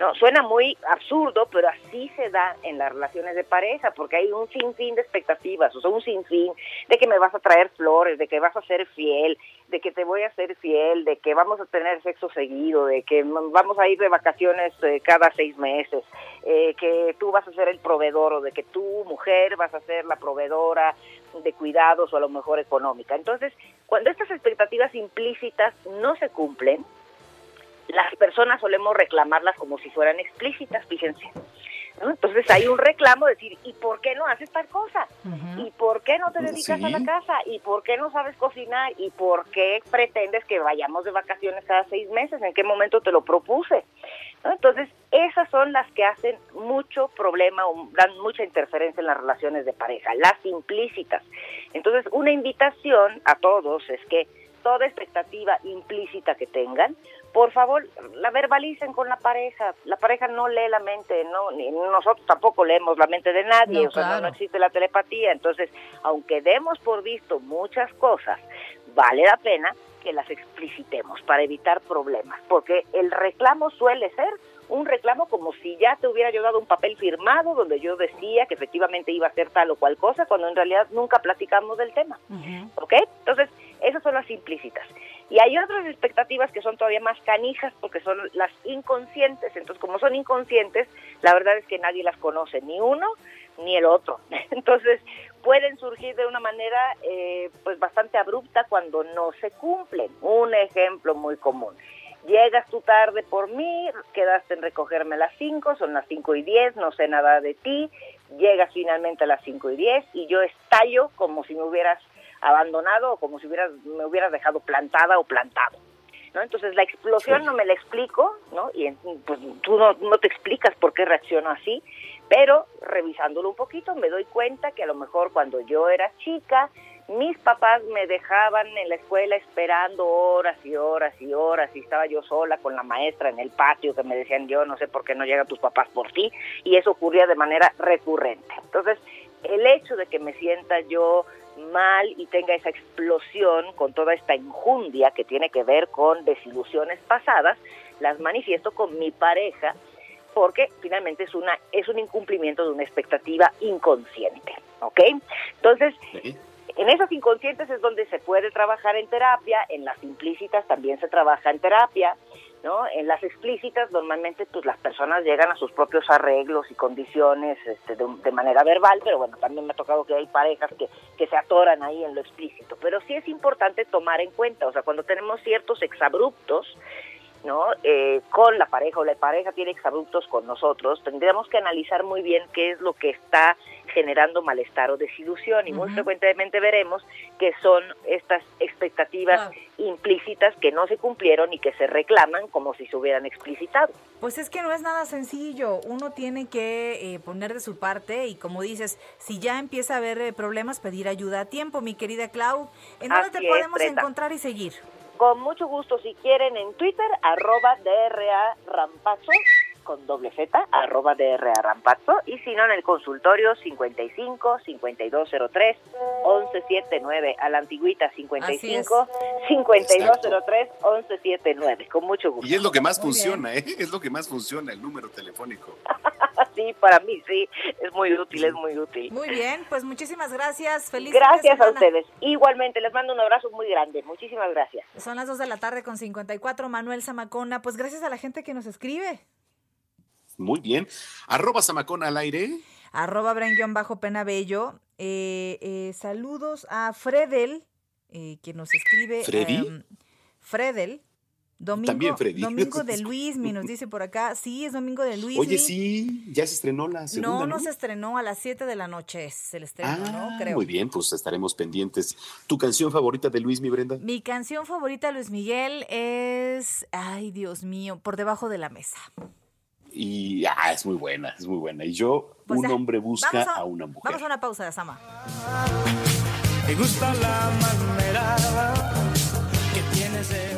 No, suena muy absurdo, pero así se da en las relaciones de pareja, porque hay un sinfín de expectativas, o sea, un sinfín de que me vas a traer flores, de que vas a ser fiel, de que te voy a ser fiel, de que vamos a tener sexo seguido, de que vamos a ir de vacaciones eh, cada seis meses, eh, que tú vas a ser el proveedor o de que tú, mujer, vas a ser la proveedora de cuidados o a lo mejor económica. Entonces, cuando estas expectativas implícitas no se cumplen, las personas solemos reclamarlas como si fueran explícitas, fíjense. ¿No? Entonces hay un reclamo de decir, ¿y por qué no haces tal cosa? ¿Y por qué no te dedicas a la casa? ¿Y por qué no sabes cocinar? ¿Y por qué pretendes que vayamos de vacaciones cada seis meses? ¿En qué momento te lo propuse? ¿No? Entonces, esas son las que hacen mucho problema o dan mucha interferencia en las relaciones de pareja, las implícitas. Entonces, una invitación a todos es que toda expectativa implícita que tengan, por favor, la verbalicen con la pareja. La pareja no lee la mente, no, ni nosotros tampoco leemos la mente de nadie, No, o sea, no- existe la telepatía. Entonces, aunque demos por visto muchas cosas, vale la pena que las explicitemos para evitar problemas, porque el reclamo suele ser un reclamo como si ya te hubiera yo dado un papel firmado donde yo decía que efectivamente iba a hacer tal o cual cosa, cuando en realidad nunca platicamos del tema. ¿Ok? Entonces, esas son las implícitas. Y hay otras expectativas que son todavía más canijas porque son las inconscientes. Entonces, como son inconscientes, la verdad es que nadie las conoce, ni uno ni el otro. *laughs* Entonces, pueden surgir de una manera eh, pues bastante abrupta cuando no se cumplen. Un ejemplo muy común. Llegas tú tarde por mí, quedaste en recogerme a las 5, son las 5 y 10, no sé nada de ti, llegas finalmente a las 5 y 10 y yo estallo como si me hubieras abandonado o como si hubieras, me hubieras dejado plantada o plantado. ¿no? Entonces la explosión no me la explico, ¿no? Y pues tú no, no te explicas por qué reacciono así, pero revisándolo un poquito me doy cuenta que a lo mejor cuando yo era chica, mis papás me dejaban en la escuela esperando horas y horas y horas y estaba yo sola con la maestra en el patio que me decían yo no sé por qué no llegan tus papás por ti y eso ocurría de manera recurrente. Entonces, el hecho de que me sienta yo mal y tenga esa explosión con toda esta injundia que tiene que ver con desilusiones pasadas, las manifiesto con mi pareja porque finalmente es una es un incumplimiento de una expectativa inconsciente, ¿ok? Entonces, En esas inconscientes es donde se puede trabajar en terapia, en las implícitas también se trabaja en terapia, ¿no? En las explícitas normalmente pues las personas llegan a sus propios arreglos y condiciones este, de, manera verbal, pero bueno, también me ha tocado que hay parejas que, que se atoran ahí en lo explícito. Pero sí es importante tomar en cuenta, o sea, cuando tenemos ciertos exabruptos, ¿no? Eh, con la pareja o la pareja tiene exabruptos con nosotros, tendríamos que analizar muy bien qué es lo que está generando malestar o desilusión y muy frecuentemente veremos que son estas expectativas implícitas que no se cumplieron y que se reclaman como si se hubieran explicitado. Pues es que no es nada sencillo. Uno tiene que eh, poner de su parte y como dices, si ya empieza a haber eh, problemas, pedir ayuda a tiempo, mi querida Clau. ¿En dónde te podemos encontrar y seguir? Con mucho gusto, si quieren, en Twitter, arroba DRA Rampazo, con doble Z, arroba DRA Rampazo, y si no, en el consultorio 55 5203 1179, a la antigüita 55 5203 1179, con mucho gusto. Y es lo que más Muy funciona, ¿eh? *laughs* Es lo que más funciona, el número telefónico. Sí, para mí sí, es muy útil, es muy útil. Muy bien, pues muchísimas gracias. Feliz Gracias a ustedes. Igualmente, les mando un abrazo muy grande. Muchísimas gracias. Son las 2 de la tarde con 54. Manuel Zamacona, pues gracias a la gente que nos escribe. Muy bien. Arroba Zamacón al aire. Arroba bajo pena bello. Eh, eh, saludos a Fredel, eh, que nos escribe. ¿Freddy? em, Fredel. Domingo, También Freddy. Domingo de *laughs* Luis, me nos dice por acá. Sí, es Domingo de Luis. Oye, sí, ya se estrenó la segunda. No, No, no se estrenó a las 7 de la noche. Es el estreno, Ah, ¿no? Creo. muy bien, pues estaremos pendientes. ¿Tu canción favorita de Luis, mi Brenda? Mi canción favorita, Luis Miguel, es. Ay, Dios mío, por debajo de la mesa. Y ah, es muy buena, es muy buena. Y yo, Pues un ya, hombre busca a, una mujer. Vamos a una pausa, Sama. Me gusta la manera que tienes de...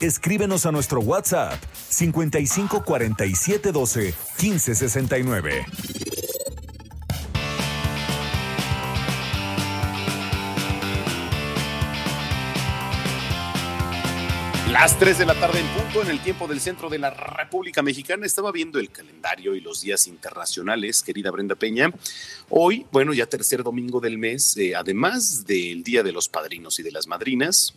Escríbenos a nuestro WhatsApp 55 47 12 15 69. Las 3 de la tarde en punto en el tiempo del centro de la República Mexicana. Estaba viendo el calendario y los días internacionales, querida Brenda Peña. Hoy, bueno, ya tercer domingo del mes, eh, además del Día de los Padrinos y de las Madrinas,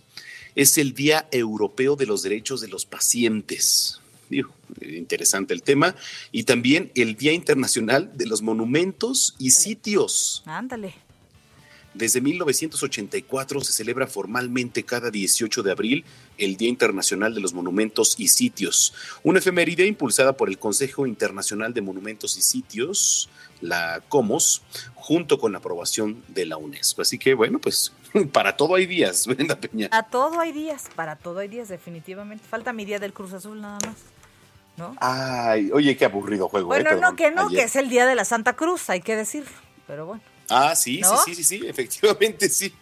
es el Día Europeo de los Derechos de los Pacientes. Digo, eh, interesante el tema. Y también el Día Internacional de los Monumentos y Sitios. Ándale. Desde 1984 se celebra formalmente cada 18 de abril el Día Internacional de los Monumentos y Sitios, una efeméride impulsada por el Consejo Internacional de Monumentos y Sitios, la COMOS, junto con la aprobación de la UNESCO. Así que bueno, pues *laughs* para todo hay días, *laughs* Brenda Peña. A todo hay días, para todo hay días, definitivamente. Falta mi día del Cruz Azul nada más. ¿No? Ay, oye, qué aburrido juego. ¿eh? Bueno, no, que no, ayer. que es el día de la Santa Cruz, hay que decirlo. Pero bueno. Ah, sí, ¿No? sí, sí, sí, sí, efectivamente sí.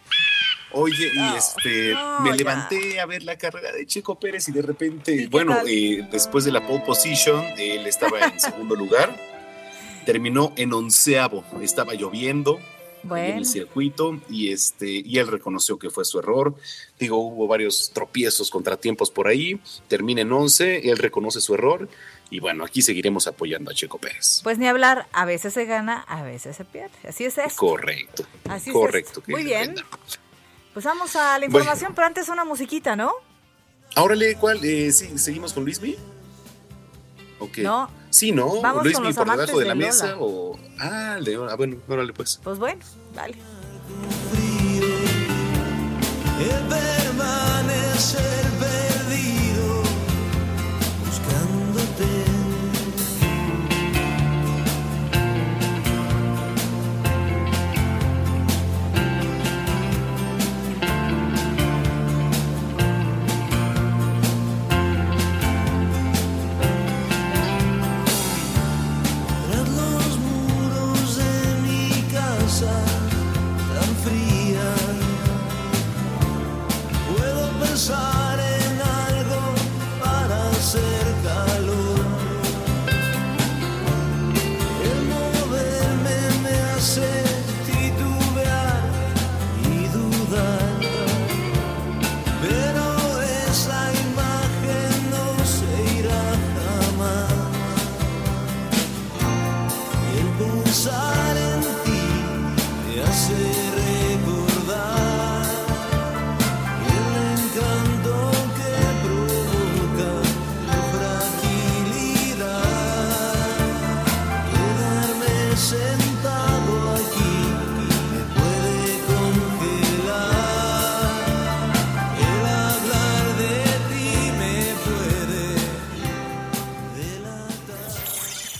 Oye, y este, no, me ya. levanté a ver la carrera de Checo Pérez y de repente, bueno, eh, después de la pole position, él estaba en *laughs* segundo lugar, terminó en onceavo, estaba lloviendo en el circuito y este, y él reconoció que fue su error. Digo, hubo varios tropiezos, contratiempos por ahí, termina en once, él reconoce su error y bueno, aquí seguiremos apoyando a Checo Pérez. Pues ni hablar, a veces se gana, a veces se pierde. Así es esto. Correcto. Así es correcto. Muy bien. Pues vamos a la Bueno. información, pero antes una musiquita, ¿no? Órale, ¿cuál? Eh, sí, ¿Seguimos con Luismi? Ok. No. Sí, ¿no? Vamos con Luismi los por debajo de la de mesa o... Ah, de... Ah, bueno, órale pues. Pues bueno, dale. El permanecer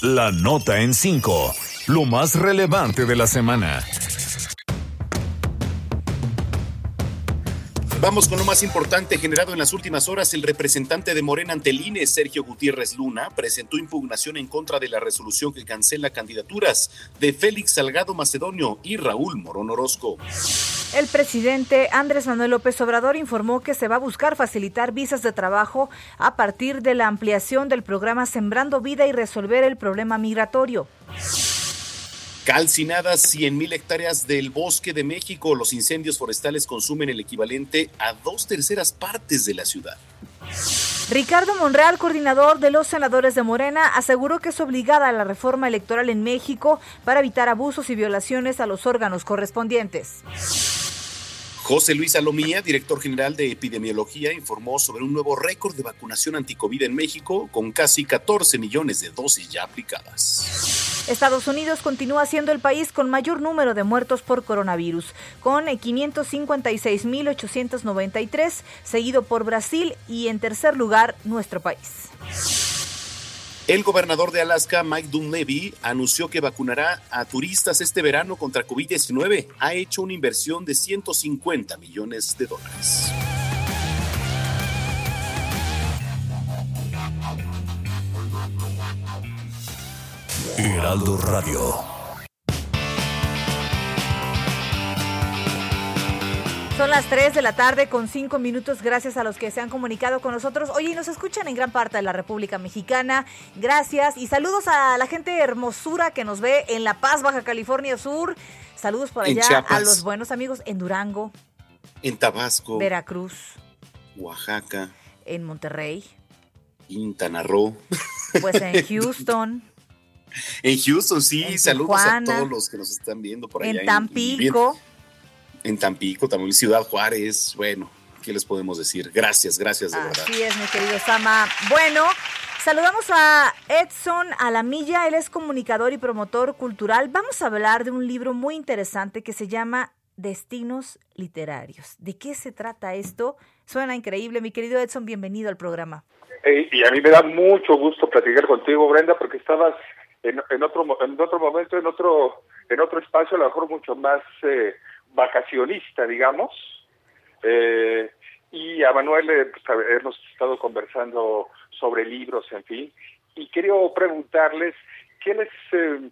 La nota en 5. Lo más relevante de la semana. Vamos con lo más importante generado en las últimas horas. El representante de Morena ante el INE, Sergio Gutiérrez Luna, presentó impugnación en contra de la resolución que cancela candidaturas de Félix Salgado Macedonio y Raúl Morón Orozco. El presidente Andrés Manuel López Obrador informó que se va a buscar facilitar visas de trabajo a partir de la ampliación del programa Sembrando Vida y resolver el problema migratorio. Calcinadas 100.000 hectáreas del bosque de México. Los incendios forestales consumen el equivalente a dos terceras partes de la ciudad. Ricardo Monreal, coordinador de los senadores de Morena, aseguró que es obligada la reforma electoral en México para evitar abusos y violaciones a los órganos correspondientes. José Luis Alomía, director general de epidemiología, informó sobre un nuevo récord de vacunación anticovid en México con casi 14 millones de dosis ya aplicadas. Estados Unidos continúa siendo el país con mayor número de muertos por coronavirus, con 556.893, seguido por Brasil y en tercer lugar nuestro país. El gobernador de Alaska, Mike Dunleavy, anunció que vacunará a turistas este verano contra COVID-19. Ha hecho una inversión de 150 millones de dólares. Heraldo Radio. Son las 3 de la tarde con 5 minutos. Gracias a los que se han comunicado con nosotros. Oye, y nos escuchan en gran parte de la República Mexicana. Gracias. Y saludos a la gente hermosura que nos ve en La Paz, Baja California Sur. Saludos por allá a los buenos amigos en Durango, En Tabasco, Veracruz, Oaxaca, en Monterrey, Quintana Roo. pues en *laughs* Houston, En Houston, sí, En saludos Tijuana. a todos los que nos están viendo por allá. en Tampico. En, Tampico, también Ciudad Juárez. Bueno, ¿qué les podemos decir? Gracias, gracias de verdad. Así es, mi querido Sama. Bueno, saludamos a Edson Alamilla, él es comunicador y promotor cultural. Vamos a hablar de un libro muy interesante que se llama Destinos Literarios. ¿De qué se trata esto? Suena increíble, mi querido Edson, bienvenido al programa. Y a mí me da mucho gusto platicar contigo, Brenda, porque estabas en, en otro mo- en otro momento, en otro en otro espacio, a lo mejor mucho más eh, vacacionista, digamos. Eh, y a Manuel eh, pues, hemos estado conversando sobre libros, en fin. Y quiero preguntarles qué les eh,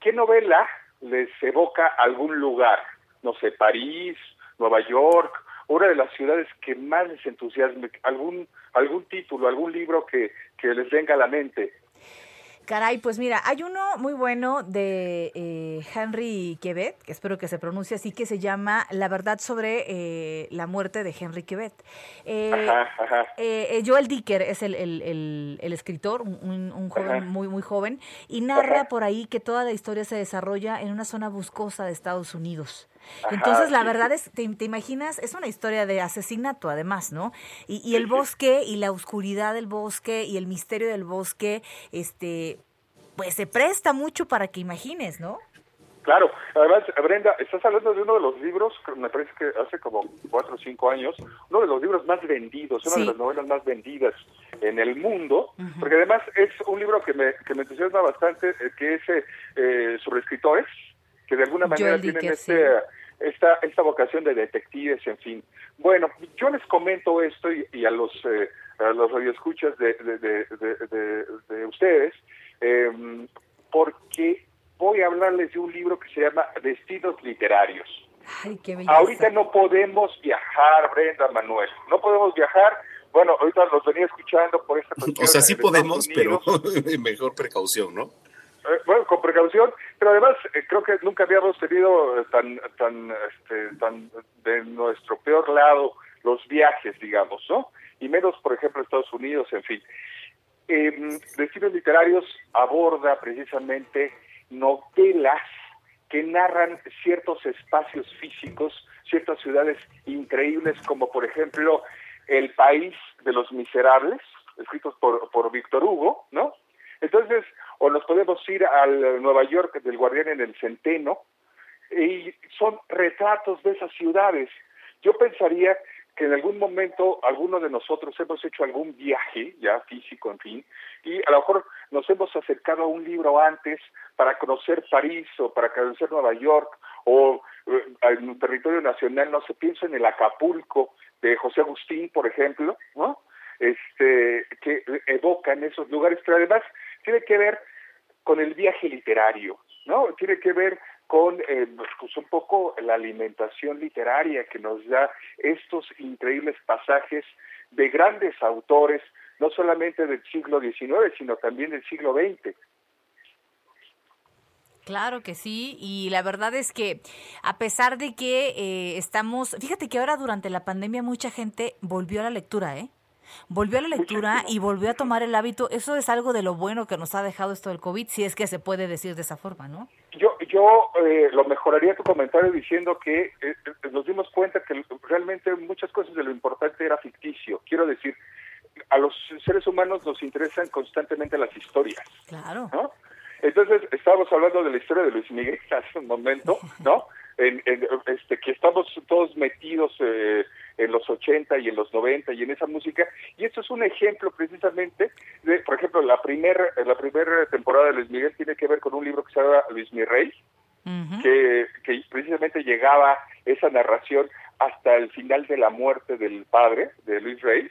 qué novela les evoca algún lugar, no sé, París, Nueva York, una de las ciudades que más les entusiasme, algún algún título, algún libro que, que les venga a la mente. Caray, pues mira, hay uno muy bueno de eh, Henry Quevet, que espero que se pronuncie así, que se llama La verdad sobre eh, la muerte de Henry Quevet. Eh, Ajá, ajá. eh, Joel Dicker es el, el- el- el escritor, un, joven Ajá. muy, muy joven, y narra por ahí que toda la historia se desarrolla en una zona boscosa de Estados Unidos. Ajá, Entonces, la sí, verdad es, te, te imaginas, es una historia de asesinato además, ¿no? Y, y el bosque y la oscuridad del bosque y el misterio del bosque, este, pues se presta mucho para que imagines, ¿no? Claro, además, Brenda, estás hablando de uno de los libros, me parece que hace como cuatro o cinco años, uno de los libros más vendidos, una Sí. de las novelas más vendidas en el mundo, porque además es un libro que me, que me entusiasma bastante, eh, que es eh, eh, sobre escritores, que de alguna manera Joel tienen Dicker, este, esta, esta vocación de detectives, en fin. Bueno, yo les comento esto y, y a los eh, a los radioescuchas de, de, de, de- de- de ustedes, eh, porque voy a hablarles de un libro que se llama Destinos Literarios. Ay, qué belleza. Ahorita no podemos viajar, Brenda Manuel, no podemos viajar. Bueno, ahorita los venía escuchando por esta cuestión. *laughs* O sea, sí podemos, pero *laughs* mejor precaución, ¿no? Eh, bueno, con precaución, pero además eh, creo que nunca habíamos tenido eh, tan, tan, este, tan de nuestro peor lado los viajes, digamos, ¿no? Y menos, por ejemplo, Estados Unidos, en fin. Eh, Destinos Literarios aborda precisamente novelas que narran ciertos espacios físicos, ciertas ciudades increíbles, como por ejemplo El País de los Miserables, escritos por, por Víctor Hugo, ¿no? Entonces, o nos podemos ir al Nueva York del Guardián en el Centeno, y son retratos de esas ciudades. Yo pensaría que en algún momento alguno de nosotros hemos hecho algún viaje, ya físico, en fin, y a lo mejor nos hemos acercado a un libro antes para conocer París o para conocer Nueva York o eh, en un territorio nacional, no se piensa en el Acapulco de José Agustín, por ejemplo, ¿no? Este, que evocan esos lugares, pero además tiene que ver con el viaje literario, ¿no? Tiene que ver con eh, pues un poco la alimentación literaria que nos da estos increíbles pasajes de grandes autores, no solamente del siglo XIX, sino también del siglo XX. Claro que sí, y la verdad es que a pesar de que eh, estamos, fíjate que ahora durante la pandemia mucha gente volvió a la lectura, ¿eh? Volvió a la lectura y volvió a tomar el hábito. Eso es algo de lo bueno que nos ha dejado esto del COVID, si es que se puede decir de esa forma, ¿no? Yo, yo eh, lo mejoraría tu comentario diciendo que eh, eh, nos dimos cuenta que realmente muchas cosas de lo importante era ficticio. Quiero decir, a los seres humanos nos interesan constantemente las historias. Claro. ¿no? Entonces, estábamos hablando de la historia de Luis Miguel *laughs* hace un momento, ¿no? *laughs* En, en, este, que estamos todos metidos eh, en los 80 y en los 90 y en esa música. Y esto es un ejemplo precisamente de, por ejemplo, la primera la primera temporada de Luis Miguel tiene que ver con un libro que se llama Luis Mi Rey, que, que precisamente llegaba esa narración hasta el final de la muerte del padre de Luis Rey.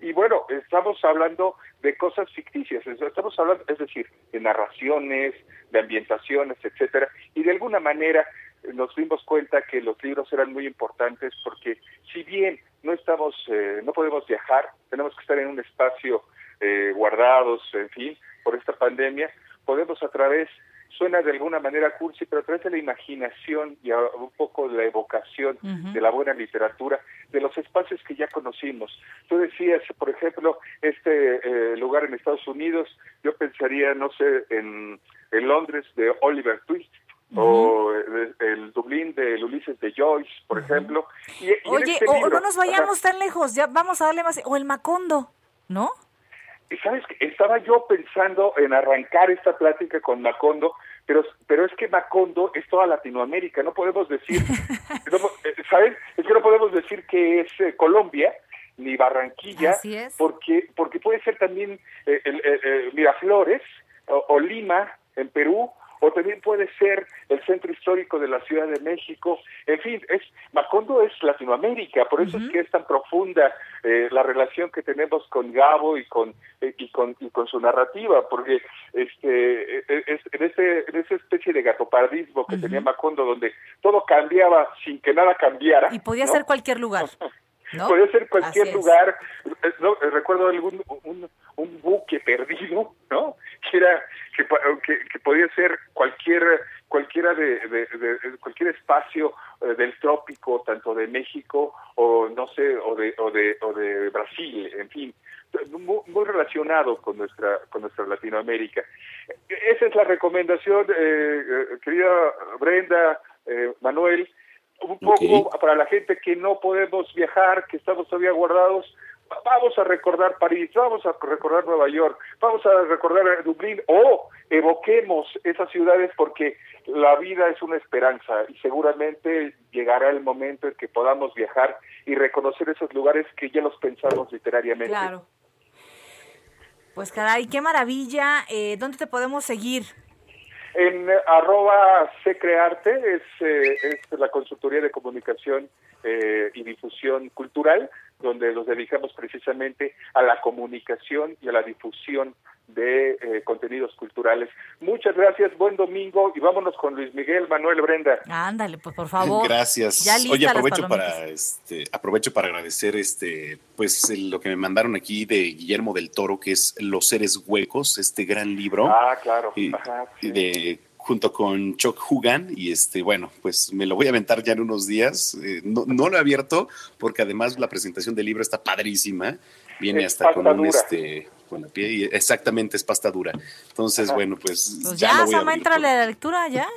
Y bueno, estamos hablando de cosas ficticias, estamos hablando, es decir, de narraciones, de ambientaciones, etcétera, y de alguna manera nos dimos cuenta que los libros eran muy importantes porque si bien no estamos, eh, no podemos viajar, tenemos que estar en un espacio eh, guardados, en fin, por esta pandemia, podemos a través suena de alguna manera cursi, pero a través de la imaginación y a un poco de la evocación de la buena literatura, de los espacios que ya conocimos. Tú decías, por ejemplo, este eh, lugar en Estados Unidos, yo pensaría, no sé, en, en Londres de Oliver Twist, o eh, el Dublín de Ulises de Joyce, por ejemplo. Y, Oye, este o, libro- no nos vayamos Ajá. tan lejos, ya vamos a darle más, o el Macondo, ¿no? Sabes estaba yo pensando en arrancar esta plática con Macondo, pero pero es que Macondo es toda Latinoamérica, no podemos decir, *laughs* no eh, ¿sabes? Es que no podemos decir que es eh, Colombia ni Barranquilla, porque porque puede ser también eh, el- el- el Miraflores o, o Lima en Perú o también puede ser el centro histórico de la Ciudad de México. En fin, es Macondo es Latinoamérica, por eso es que es tan profunda eh, la relación que tenemos con Gabo y con eh, y con y con su narrativa, porque este eh, es, en ese en esa especie de gatopardismo que tenía Macondo donde todo cambiaba sin que nada cambiara. Y podía ¿no? ser cualquier lugar, *laughs* ¿no? Podía ser cualquier lugar. Eh, no, eh, recuerdo algún un, un buque perdido, ¿no? Que era que, que, que podía ser cualquier cualquiera de, de- cualquier espacio eh, del trópico, tanto de México o no sé o de o de o de Brasil, en fin, muy, muy relacionado con nuestra con nuestra Latinoamérica. Esa es la recomendación, eh, eh, querida Brenda, eh, Manuel, un poco para la gente que no podemos viajar, que estamos todavía guardados, va- vamos a recordar París, vamos a recordar Nueva York, vamos a recordar Dublín o evoquemos esas ciudades porque la vida es una esperanza y seguramente llegará el momento en que podamos viajar y reconocer esos lugares que ya los pensamos literariamente. Claro. Pues caray, qué maravilla. Eh, ¿Dónde te podemos seguir? En arroba secrearte es, eh, es la consultoría de comunicación eh, y difusión cultural, donde nos dedicamos precisamente a la comunicación y a la difusión de eh, contenidos culturales. Muchas gracias, buen domingo y vámonos con Luis Miguel, Manuel Brenda. Ándale, pues por favor. Gracias. Ya Oye, aprovecho para este aprovecho para agradecer este pues el- lo que me mandaron aquí de Guillermo del Toro que es Los seres huecos, este gran libro. Ah, claro. Y- Ajá, y de junto con Chuck Hugan y este bueno pues me lo voy a aventar ya en unos días Eh, no, no lo he abierto porque además la presentación del libro está padrísima viene Es hasta con un dura. este con la pie y exactamente es pasta dura entonces bueno pues, Pues ya, ya, lo voy a Sama, abrir. entrale a la lectura, ya. *laughs*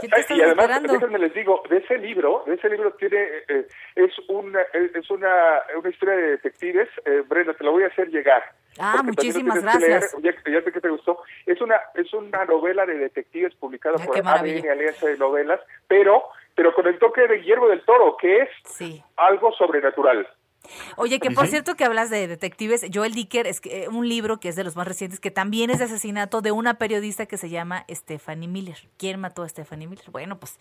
¿Qué te y además, esperando? déjenme les digo, de ese libro, de ese libro tiene, eh, es una, es una, una historia de detectives, eh, Brenda, te la voy a hacer llegar. Ah, muchísimas que leer, gracias. ya, ya sé que te gustó. Es una, es una novela de detectives publicada Ah, por. ADN Alianza de Novelas, pero, pero con el toque de Guillermo del Toro, que es Sí. algo sobrenatural. Oye, que por cierto que hablas de detectives, Joel Dicker es que, eh, un libro que es de los más recientes, que también es de asesinato de una periodista que se llama Stephanie Miller. ¿Quién mató a Stephanie Miller? Bueno, pues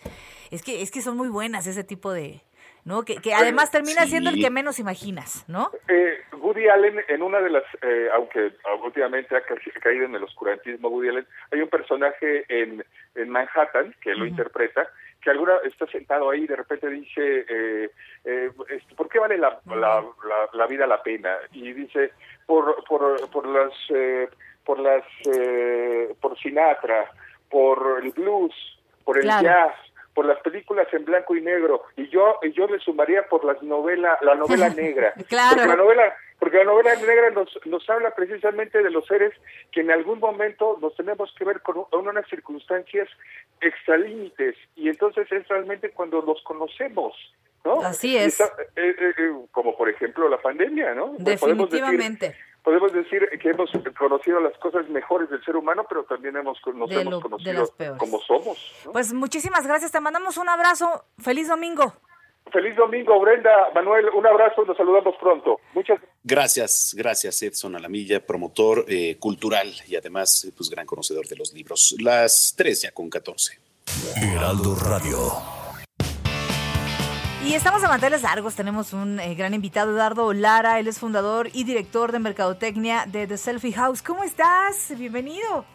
es que es que son muy buenas ese tipo de, ¿no? Que, que además termina Sí. siendo el que menos imaginas, ¿no? Eh, Woody Allen, en una de las, eh, aunque últimamente ha ca- caído en el oscurantismo, Woody Allen, hay un personaje en, en Manhattan que lo interpreta, que alguna está sentado ahí y de repente dice, eh, eh, este, ¿por qué vale la, la, la, la vida la pena? Y dice, por, por, por las, eh, por las, eh, por Sinatra, por el blues, por el Claro. jazz, por las películas en blanco y negro y yo y yo le sumaría por las novelas la novela *laughs* negra Claro. porque la novela porque la novela negra nos nos habla precisamente de los seres que en algún momento nos tenemos que ver con, un- con unas circunstancias extralímites y entonces es realmente cuando los conocemos ¿no? Así es. está- eh, eh, eh, como por ejemplo la pandemia no decir- Definitivamente. Podemos decir que hemos conocido las cosas mejores del ser humano, pero también hemos, nos De hemos lo- de conocido las peores. como somos. ¿no? Pues muchísimas gracias, te mandamos un abrazo. Feliz domingo. Feliz domingo, Brenda, Manuel, un abrazo, nos saludamos pronto. Muchas Gracias, gracias Edson Alamilla, promotor eh, cultural y además pues gran conocedor de los libros. Las 3 ya con 14. Heraldo Radio. Y estamos de manteles largos. Tenemos un eh, gran invitado, Eduardo Lara. Él es fundador y director de mercadotecnia de The Selfie House. ¿Cómo estás? Bienvenido.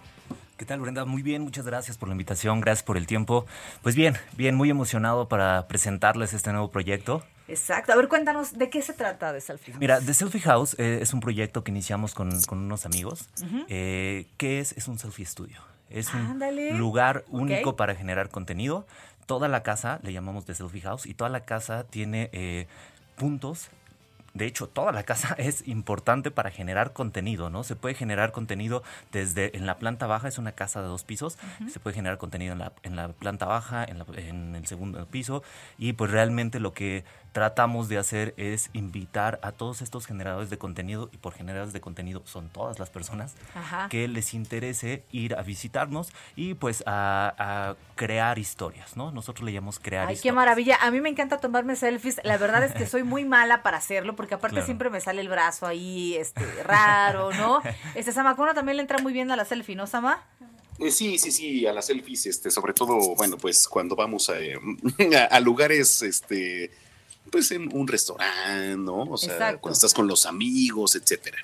¿Qué tal, Brenda? Muy bien, muchas gracias por la invitación, gracias por el tiempo. Pues bien, bien, muy emocionado para presentarles este nuevo proyecto. Exacto. A ver, cuéntanos, ¿de qué se trata The Selfie House? Mira, The Selfie House eh, es un proyecto que iniciamos con, con unos amigos. Ujú. eh, que es? Es un selfie studio. Es un Ándale. lugar único para generar contenido. Toda la casa, le llamamos The Selfie House, y toda la casa tiene eh, puntos de hecho, toda la casa *laughs* es importante para generar contenido, ¿no? Se puede generar contenido desde en la planta baja, es una casa de dos pisos, se puede generar contenido en la, en la planta baja, en, la- en el segundo piso, y pues realmente lo que tratamos de hacer es invitar a todos estos generadores de contenido, y por generadores de contenido son todas las personas, Ajá. que les interese ir a visitarnos y pues a, a crear historias, ¿no? Nosotros le llamamos crear Ay, historias. qué maravilla. A mí me encanta tomarme selfies. La verdad es que soy muy *laughs* mala para hacerlo, porque aparte Claro. siempre me sale el brazo ahí, este, raro, ¿no? Este Samacona también le entra muy bien a la selfie, ¿no, Sama? Eh, sí, sí, sí, a las selfies, este, sobre todo, bueno, pues cuando vamos a, eh, a, *laughs* a lugares, este, pues en un restaurante, ¿no? O sea, Exacto. cuando estás con los amigos, etcétera.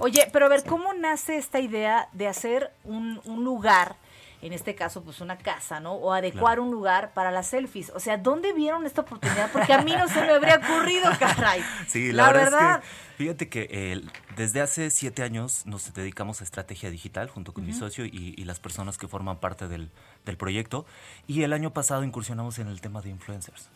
Oye, pero a ver, ¿cómo nace esta idea de hacer un, un lugar, en este caso, pues una casa, ¿no? O adecuar un lugar para las selfies. O sea, ¿dónde vieron esta oportunidad? Porque a mí no se me habría ocurrido, caray. *laughs* Sí, la, La verdad, verdad. es que fíjate que eh, desde hace siete años nos dedicamos a estrategia digital junto con mi socio y, y las personas que forman parte del, del proyecto. Y el año pasado incursionamos en el tema de influencers.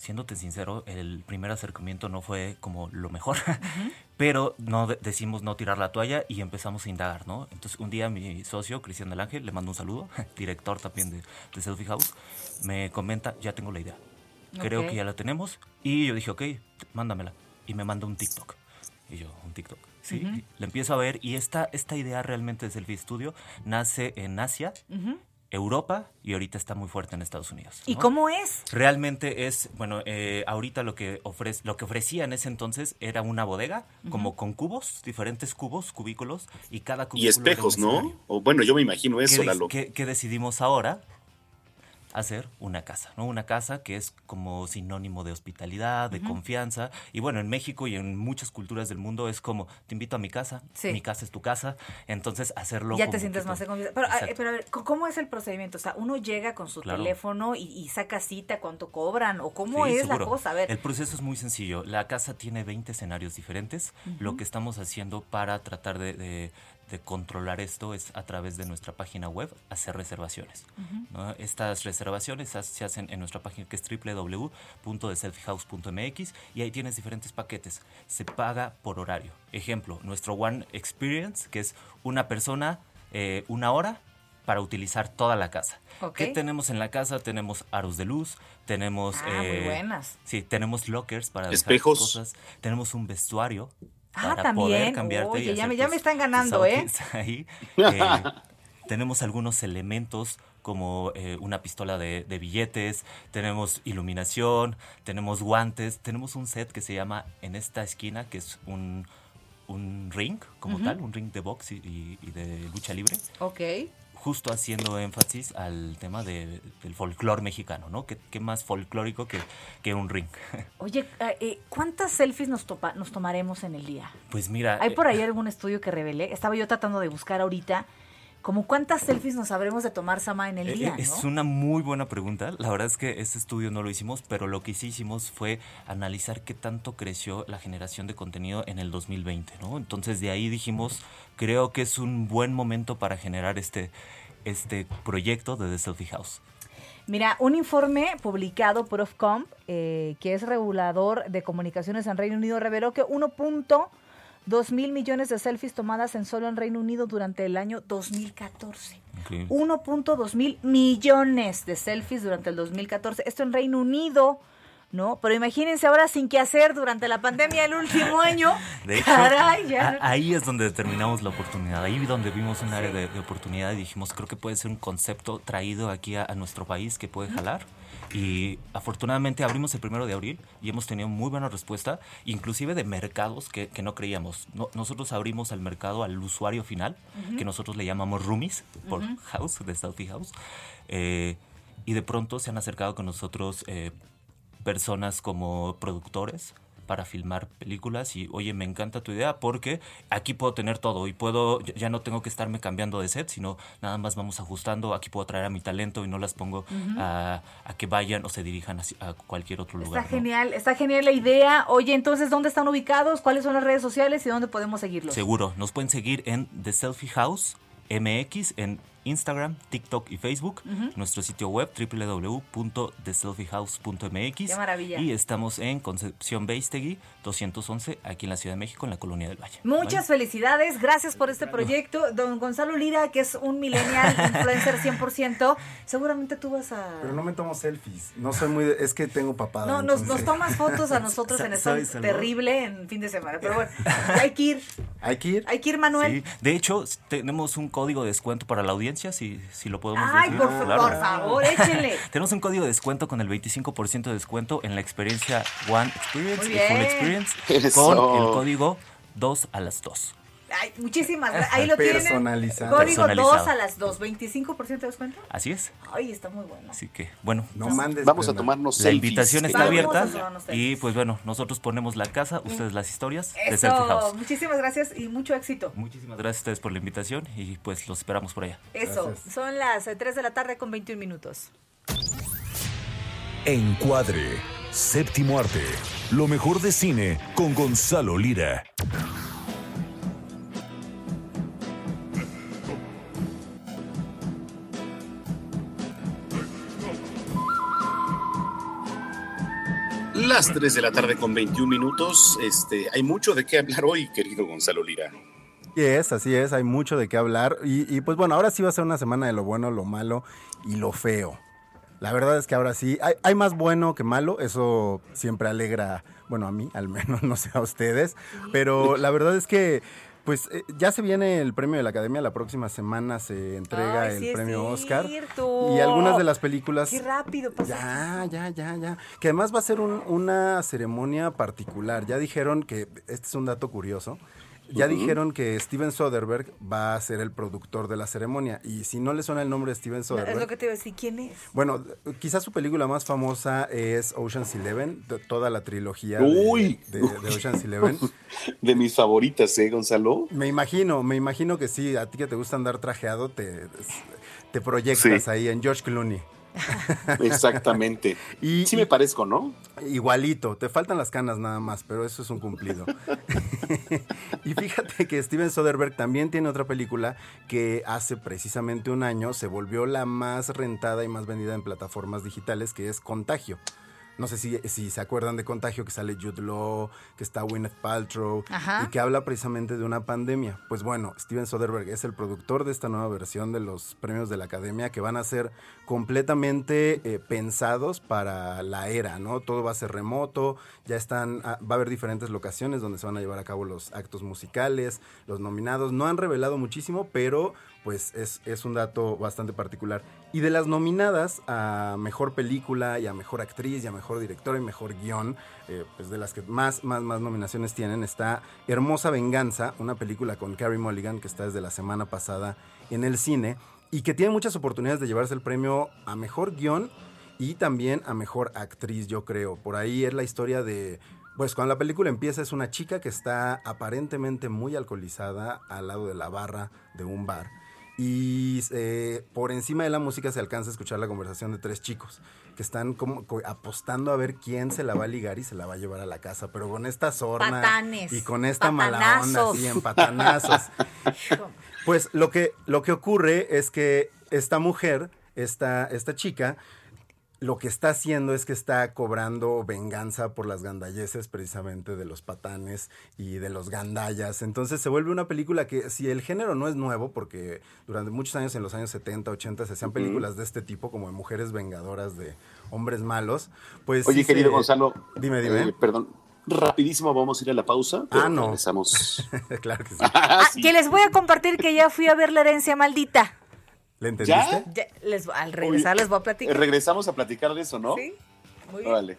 Siéndote sincero, el primer acercamiento no fue como lo mejor, *laughs* pero no de- decimos no tirar la toalla y empezamos a indagar, ¿no? Entonces un día mi socio, Cristian del Ángel, le mando un saludo, *laughs* director también de, de Selfie House, me comenta, ya tengo la idea. Creo que ya la tenemos. Y yo dije, ok, mándamela. Y me manda un TikTok. Y yo, un TikTok. Sí, Ujú. y la empiezo a ver. Y esta, esta idea realmente de Selfie Studio nace en Asia, Ujú. Europa y ahorita está muy fuerte en Estados Unidos. ¿Y cómo es? Realmente es, bueno, eh, ahorita lo que, ofrece, lo que ofrecía en ese entonces era una bodega, como con cubos, diferentes cubos, cubículos, y cada Y cubículo era un espejos, ¿no? O bueno, yo me imagino eso, ¿Qué, Lalo. qué- qué decidimos ahora? Hacer una casa, ¿no? Una casa que es como sinónimo de hospitalidad, de confianza. Y bueno, en México y en muchas culturas del mundo es como, te invito a mi casa, Sí. mi casa es tu casa. Entonces, hacerlo Ya te sientes más en confianza. Pero, a- pero a ver, ¿c- ¿cómo es el procedimiento? O sea, uno llega con su Claro. teléfono y, y saca cita, ¿cuánto cobran? ¿O cómo Sí, es seguro. la cosa? A ver. El proceso es muy sencillo. La casa tiene 20 escenarios diferentes. Lo que estamos haciendo para tratar de, de- de controlar esto es a través de nuestra página web hacer reservaciones. Ujú. ¿no? Estas reservaciones se hacen en nuestra página que es www.theselfiehouse.mx y ahí tienes diferentes paquetes. Se paga por horario. Ejemplo, nuestro One Experience, que es una persona, eh, una hora, para utilizar toda la casa. Ok. ¿Qué tenemos en la casa? Tenemos aros de luz, tenemos... Ah, muy buenas. Sí, tenemos lockers para dejar Espejos. cosas, tenemos un vestuario Ah, para poder también. cambiarte y Oye, ya hacer me, ya tus- me están ganando, ¿eh? *laughs* ahí. *laughs* Eh, tenemos algunos elementos como eh, una pistola de, de billetes, tenemos iluminación, tenemos guantes, tenemos un set que se llama En esta esquina, que es un, un ring como tal, un ring de box y, y- y de lucha libre, Ok. Justo haciendo énfasis al tema de- del folclore mexicano, ¿no? ¿Qué, qué más folclórico que, que un ring? *laughs* Oye, eh, eh, ¿cuántas selfies nos, topa- nos tomaremos en el día? Pues mira... ¿Hay eh, por ahí algún estudio que revele? Estaba yo tratando de buscar ahorita, como cuántas selfies nos habremos de tomar, Sama, en el Eh, día, eh, Es ¿no? una muy buena pregunta. La verdad es que este estudio no lo hicimos, pero lo que sí hicimos fue analizar qué tanto creció la generación de contenido en el 2020, ¿no? Entonces de ahí dijimos, creo que es un buen momento para generar este, este proyecto de The Selfie House. Mira, un informe publicado por Ofcom, eh, que es regulador de comunicaciones en Reino Unido, reveló que 1.2 mil millones de selfies tomadas en solo en Reino Unido durante el año 2014. Increíble. 1.2 mil millones de selfies durante el 2014. Esto en Reino Unido, ¿no? Pero imagínense ahora sin qué hacer durante la pandemia el último *laughs* año. De hecho, Caray, ya. a- ahí es donde determinamos la oportunidad. Ahí donde vimos un área de, de oportunidad y dijimos, creo que puede ser un concepto traído aquí a, a nuestro país que puede jalar. Y afortunadamente abrimos el primero de abril y hemos tenido muy buena respuesta, inclusive de mercados que, que no creíamos. No- nosotros abrimos al mercado al usuario final, que nosotros le llamamos roomies por house, de Selfie House. Eh, y de pronto se han acercado con nosotros eh, personas como productores para filmar películas y oye me encanta tu idea porque aquí puedo tener todo y puedo ya- no tengo que estarme cambiando de set sino nada más vamos ajustando aquí puedo traer a mi talento y no las pongo a, a que vayan o se dirijan a cualquier otro Está lugar ¿no? genial, está genial la idea. Oye, entonces, ¿dónde están ubicados? ¿Cuáles son las redes sociales y dónde podemos seguirlos? seguro nos pueden seguir en The Selfie House MX en Instagram, TikTok y Facebook, nuestro sitio web www.theselfiehouse.mx Qué maravilla. y estamos en Concepción Beistegui 211 aquí en la Ciudad de México en la Colonia del Valle. Muchas felicidades, gracias por este proyecto. Don Gonzalo Lira, que es un millennial *laughs* influencer 100%, seguramente tú vas a... Pero no me tomo selfies. No soy muy. de- es que tengo papada. No, nos, tomas fotos a *laughs* nosotros en Salvador. terrible en fin de semana. Pero bueno, *laughs* hay que ir, Hay que ir. hay que ir, Manuel. Sí, de hecho, tenemos un código de descuento para la audiencia, si, si lo podemos Ay, decir. por, fa- por favor, échenle. *laughs* Tenemos un código de descuento con el 25% de descuento en la experiencia One Experience y Full. Experience *laughs* Eso. con el código 2 a las 2. Ay, muchísimas gracias. Ahí lo tienen. Personalizado. Código 2 Personalizado. a las 2, 25% de descuento. Así es. Ay, está muy bueno. Así que, bueno. No mandes Vamos a tomarnos La selfies. invitación está Vamos abierta y pues bueno, nosotros ponemos la casa, ustedes las historias de Selfie Eso, House. muchísimas gracias y mucho éxito. Muchísimas gracias a ustedes por la invitación y pues los esperamos por allá. Eso, son las eh, 3 de la tarde con 21 minutos. Encuadre, séptimo arte, lo mejor de cine con Gonzalo Lira. Las 3 de la tarde con 21 minutos. Este, hay mucho de qué hablar hoy, querido Gonzalo Lira. Así es, así es, hay mucho de qué hablar. Y, y, pues bueno, ahora sí va a ser una semana de lo bueno, lo malo y lo feo. La verdad es que ahora sí, hay, hay más bueno que malo, eso siempre alegra, bueno, a mí al menos, *laughs* no sé a ustedes, pero la verdad es que pues eh, ya se viene el premio de la Academia, la próxima semana se entrega Ay, el sí premio Oscar. cierto. Y algunas de las películas... Qué rápido. Ya, ya, ya, ya. Que además va a ser un- una ceremonia particular. Ya dijeron que, este es un dato curioso, ya dijeron que Steven Soderbergh va a ser el productor de la ceremonia. Y si no le suena el nombre de Steven No, Soderbergh... es lo que te iba a decir, ¿quién es? Bueno, quizás su película más famosa es Ocean's Eleven, de- toda la trilogía de- Uy. de, de Ocean's Eleven. *laughs* De mis favoritas, ¿eh, Gonzalo? Me imagino, me imagino que sí, a ti que te gusta andar trajeado, te, te proyectas Sí. ahí en George Clooney. *laughs* Exactamente. Y- sí me parezco, ¿no? Igualito, te faltan las canas nada más, pero eso es un cumplido. *laughs* y fíjate que Steven Soderbergh también tiene otra película que hace precisamente un año se volvió la más rentada y más vendida en plataformas digitales, que es Contagio. No sé si, si se acuerdan de Contagio, que sale Jude Law, que está Gwyneth Paltrow, Ajá. y que habla precisamente de una pandemia. Pues bueno, Steven Soderbergh es el productor de esta nueva versión de los premios de la Academia, que van a ser completamente eh, pensados para la era, ¿no? Todo va a ser remoto, ya están, ah, va a haber diferentes locaciones donde se van a llevar a cabo los actos musicales, los nominados. No han revelado muchísimo, pero pues es, es un dato bastante particular. Y de las nominadas a mejor película y a mejor actriz y a mejor director y mejor guion, eh, pues de las que más, más, más nominaciones tienen, está Hermosa Venganza, una película con Carey Mulligan que está desde la semana pasada en el cine y que tiene muchas oportunidades de llevarse el premio a mejor guion y también a mejor actriz, yo creo. Por ahí es la historia de pues cuando la película empieza es una chica que está aparentemente muy alcoholizada al lado de la barra de un bar. Y eh, por encima de la música se alcanza a escuchar la conversación de tres chicos que están como apostando a ver quién se la va a ligar y se la va a llevar a la casa, pero con esta sorna Patanes, y con esta mala onda, patanazos. así en patanazos. *laughs* Pues lo que, lo que ocurre es que esta mujer, esta, esta chica, lo que está haciendo es que está cobrando venganza por las gandalleces precisamente de los patanes y de los gandallas. Entonces se vuelve una película que si el género no es nuevo, porque durante muchos años, en los años 70, 80, se hacían películas de este tipo, como de mujeres vengadoras de hombres malos, pues... Oye, sí querido se- Gonzalo. Dime, dime. eh, perdón. Rapidísimo, vamos a ir a la pausa. pero Ah, no. Regresamos. *laughs* claro que sí. *laughs* Ah, Que les voy a compartir que ya fui a ver la herencia maldita. ¿Le entendiste? Ya, les, al regresar les voy a platicar. Regresamos a platicar de eso, ¿no? Sí, muy bien. Vale.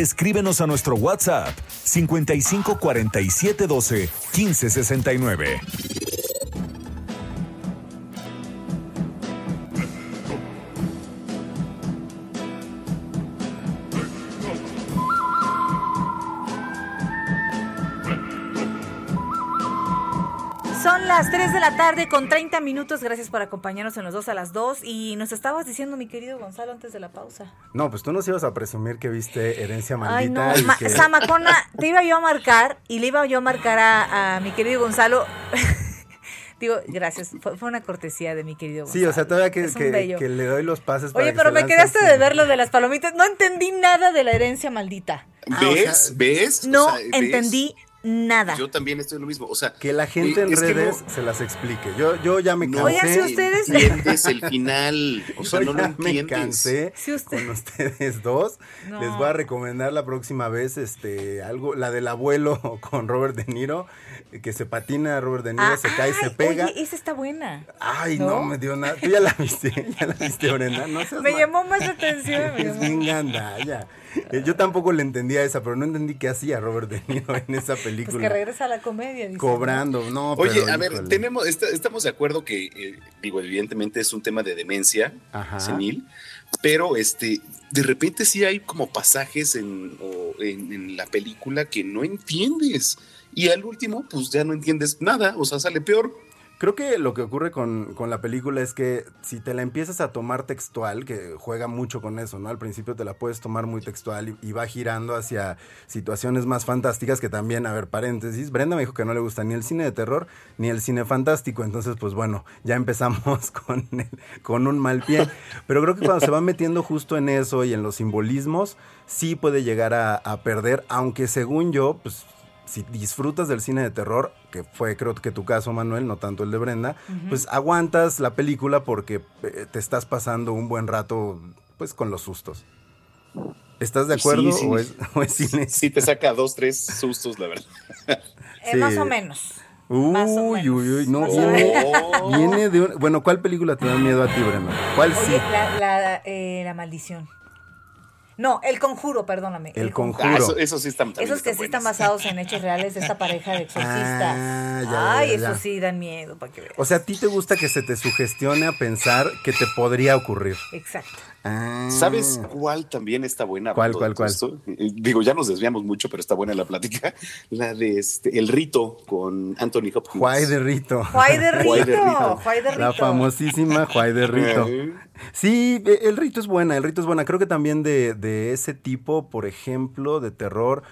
Escríbenos a nuestro WhatsApp 55 47 12 15 69. De la tarde con 30 minutos. Gracias por acompañarnos en los dos a las 2. Y nos estabas diciendo, mi querido Gonzalo, antes de la pausa. No, pues tú nos ibas a presumir que viste Herencia Ay, Maldita. no. y Ma- que- Zamacona, te iba yo a marcar y le iba yo a marcar a, a mi querido Gonzalo. *laughs* Digo, gracias. Fue, fue una cortesía de mi querido Gonzalo. Sí, o sea, todavía que, que- le doy los pases para Oye, pero me quedaste así. de ver lo de las palomitas. No entendí nada de la herencia maldita. ¿Ves? ¿Ves? O No sea, ¿ves? entendí nada. Yo también estoy en lo mismo. O sea, Que la gente eh, en redes no- se las explique. Yo, yo ya me cansé. No Oigan, si ustedes- entiendes el final. O sea, Yo no lo ya me entiendes. cansé Si usted- con ustedes dos. No. Les voy a recomendar la próxima vez este algo, la del abuelo *laughs* con Robert De Niro, que se patina Robert De Niro, Ah, se cae, se ay, pega. Oye, esa está buena. Ay, no? me dio nada. Tú ya la viste, *laughs* ya la viste, Brenda. No seas *laughs* Me mal. llamó más la atención. me Es bien gandalla. *laughs* Eh, Yo tampoco le entendía esa, pero no entendí qué hacía Robert De Niro en esa Pues película. que regresa a la comedia. dice, Cobrando, no, Oye, pero, a ver, híjole. tenemos, est- estamos de acuerdo que, eh, digo, evidentemente es un tema de demencia Ajá. senil, pero este, de repente sí hay como pasajes en, o en, en la película que no entiendes. Y al último, pues ya no entiendes nada, o sea, sale peor. Creo que lo que ocurre con, con la película es que si te la empiezas a tomar textual, que juega mucho con eso, ¿no? Al principio te la puedes tomar muy textual y, va girando hacia situaciones más fantásticas que también, a ver, paréntesis, Brenda me dijo que no le gusta ni el cine de terror ni el cine fantástico, entonces pues bueno, ya empezamos *laughs* con, con un mal pie. Pero creo que cuando se va metiendo justo en eso y en los simbolismos, sí puede llegar a, a perder, aunque según yo, pues si disfrutas del cine de terror, que fue creo que tu caso, Manuel, no tanto el de Brenda, pues aguantas la película porque eh, te estás pasando un buen rato pues con los sustos. ¿Estás de acuerdo sí, sí. o, es, *laughs* o es cine? Sí, te saca dos, tres sustos, la verdad. *laughs* Eh, Más o menos. Uy, uy, uy, no. Más o Viene, de un- Bueno, ¿cuál película te da miedo a ti, Brenda? ¿Cuál sí? Oye, la, la, eh, la maldición. No, el conjuro, perdóname. El Ah, Conjuro. eso, eso sí están Esos que sí están basados en hechos reales de esta pareja de *laughs* exorcistas. Ah, ya, Ay, ya, eso sí dan miedo, para que veas. O sea, a ti te gusta que se te sugestione a pensar que te podría ocurrir. Exacto. Ah. ¿Sabes cuál también está buena? ¿Cuál, cuál, esto? Eh, Digo, ya nos desviamos mucho, pero está buena la plática. *laughs* La de este, El Rito con Anthony Hopkins. Juay de Rito. Juay de Juay de Rito. Juay de La Rito. famosísima Juay de Rito. Sí, e- el rito es buena, el rito es buena. Creo que también de, de ese tipo, por ejemplo, de terror.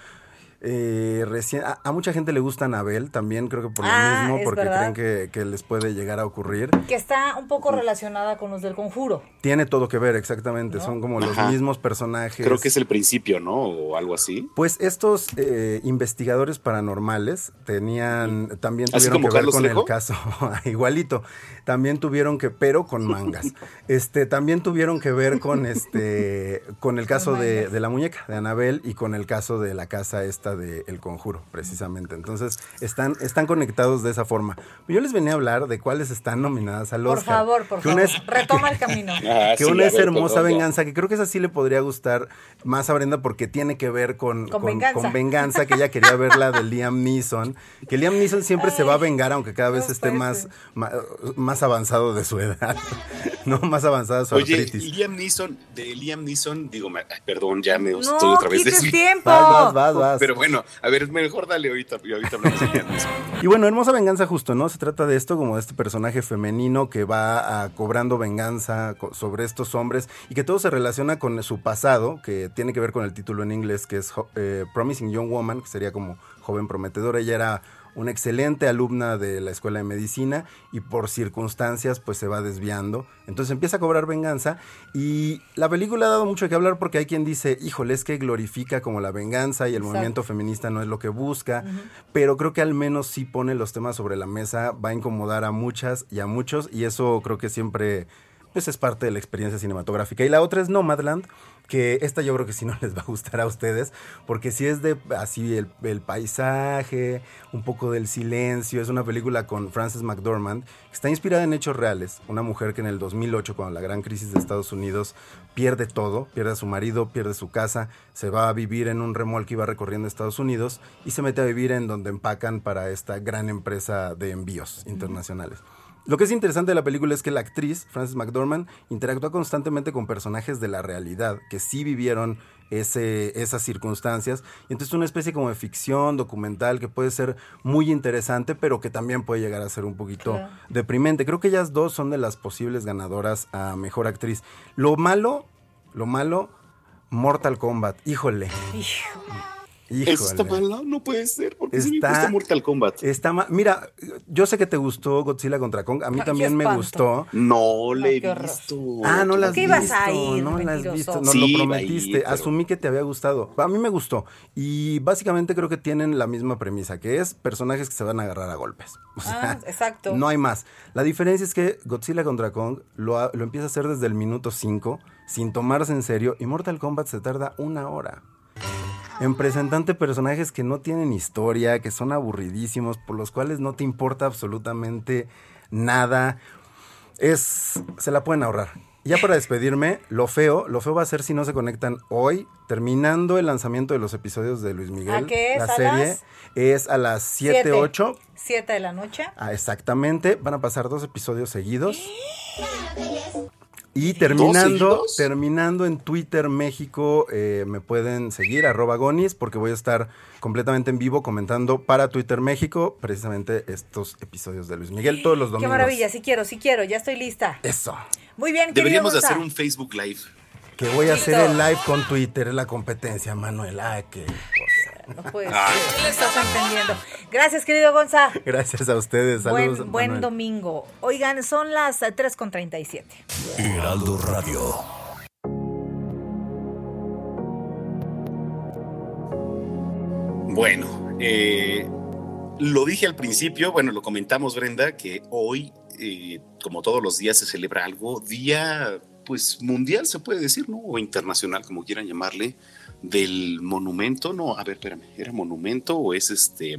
Eh, recién, a, a mucha gente le gusta Anabel, también creo que por lo Ah, mismo, porque verdad. creen que, que les puede llegar a ocurrir. Que está un poco relacionada con los del conjuro. Tiene todo que ver, exactamente. Son como los mismos personajes. Creo que es el principio, ¿no? O algo así. Pues estos eh, investigadores paranormales tenían, también ¿Así tuvieron como que ver Carlos con el caso, *laughs* igualito, también tuvieron que, pero con mangas, *laughs* este, también tuvieron que ver con este, *laughs* con el caso de, de la muñeca, de Anabel, y con el caso de la casa esta de El Conjuro, precisamente. Entonces, están, están conectados de esa forma. Yo les venía a hablar de cuáles están nominadas al Por Oscar. favor, por Que favor. una es- Retoma el camino. *laughs* Ah, que sí, una es ver, hermosa venganza, que creo que esa sí le podría gustar más a Brenda porque tiene que ver con, Con venganza. con venganza, que ella quería ver la de Liam Neeson, que Liam Neeson siempre se va a vengar, aunque cada vez esté más, más, avanzado de su edad, *laughs* no más avanzada su Oye, artritis. Liam Neeson, de Liam Neeson, digo, perdón, ya me No, estoy otra vez quites desvi- tiempo. Vas, vas, vas, vas. Pero bueno, a ver, mejor dale ahorita, y ahorita hablamos. Y bueno, Hermosa Venganza justo, ¿no? Se trata de esto como de este personaje femenino que va a, cobrando venganza sobre estos hombres y que todo se relaciona con su pasado, que tiene que ver con el título en inglés, que es eh, Promising Young Woman, que sería como joven prometedora. Ella era una excelente alumna de la escuela de medicina y por circunstancias pues se va desviando. Entonces empieza a cobrar venganza y la película ha dado mucho que hablar porque hay quien dice, híjole, es que glorifica como la venganza y el Exacto. movimiento feminista no es lo que busca, pero creo que al menos sí pone los temas sobre la mesa, va a incomodar a muchas y a muchos y eso creo que siempre pues es parte de la experiencia cinematográfica. Y la otra es Nomadland, que esta yo creo que sí no *laughs* les va a gustar a ustedes, porque sí es de así el, el paisaje, un poco del silencio, es una película con Frances McDormand, que está inspirada en hechos reales, una mujer que en el 2008, cuando la gran crisis de Estados Unidos, pierde todo, pierde a su marido, pierde su casa, se va a vivir en un remolque y va recorriendo Estados Unidos y se mete a vivir en donde empacan para esta gran empresa de envíos internacionales. Lo que es interesante de la película es que la actriz, Frances McDormand, interactúa constantemente con personajes de la realidad, que sí vivieron ese, esas circunstancias. Y entonces es una especie como de ficción, documental, que puede ser muy interesante, pero que también puede llegar a ser un poquito Claro. deprimente. Creo que ellas dos son de las posibles ganadoras a Mejor Actriz. Lo malo, lo malo, Mortal Kombat. Híjole. Hijo. Híjole. Eso está mal, no, no puede ser, porque sí me gusta Mortal Kombat. Está Mira, yo sé que te gustó Godzilla contra Kong. A mí también me gustó. No le he visto. Ah, no la has ¿Qué visto. ibas a ir, no la has visto. Nos Sí, lo prometiste. ir, pero- Asumí que te había gustado. A mí me gustó. Y básicamente creo que tienen la misma premisa, que es personajes que se van a agarrar a golpes. *laughs* O sea, Ah, exacto. no hay más. La diferencia es que Godzilla contra Kong lo, ha- lo empieza a hacer desde el minuto 5, sin tomarse en serio, y Mortal Kombat se tarda una hora. En presentante personajes que no tienen historia, que son aburridísimos, por los cuales no te importa absolutamente nada. Es. se la pueden ahorrar. Ya para despedirme, lo feo, lo feo va a ser si no se conectan hoy, terminando el lanzamiento de los episodios de Luis Miguel. ¿A qué es? La ¿A serie las? es a las 7, Siete. 8. Siete de la noche. Ah, exactamente. Van a pasar dos episodios seguidos. Y terminando, terminando en Twitter México, eh, me pueden seguir, arroba Gonis, porque voy a estar completamente en vivo comentando para Twitter México precisamente estos episodios de Luis Miguel todos los Qué domingos. maravilla, sí quiero, sí quiero, ya estoy lista. Eso. Muy bien, Deberíamos de hacer un Facebook Live. Que voy a hacer el live con Twitter, es la competencia, Manuel. Ay, qué cosa. No puede Ah. ser, ¿qué le estás entendiendo? Gracias, querido Gonza. Gracias a ustedes. Saludos. Buen, buen Manuel. domingo. Oigan, son las eh, 3.37. Heraldo Radio. Bueno, eh, lo dije al principio, bueno, lo comentamos, Brenda, que hoy, eh, como todos los días, se celebra algo, día, pues, mundial, se puede decir, ¿no? O internacional, como quieran llamarle, del monumento, no, a ver, espérame, ¿era monumento o es este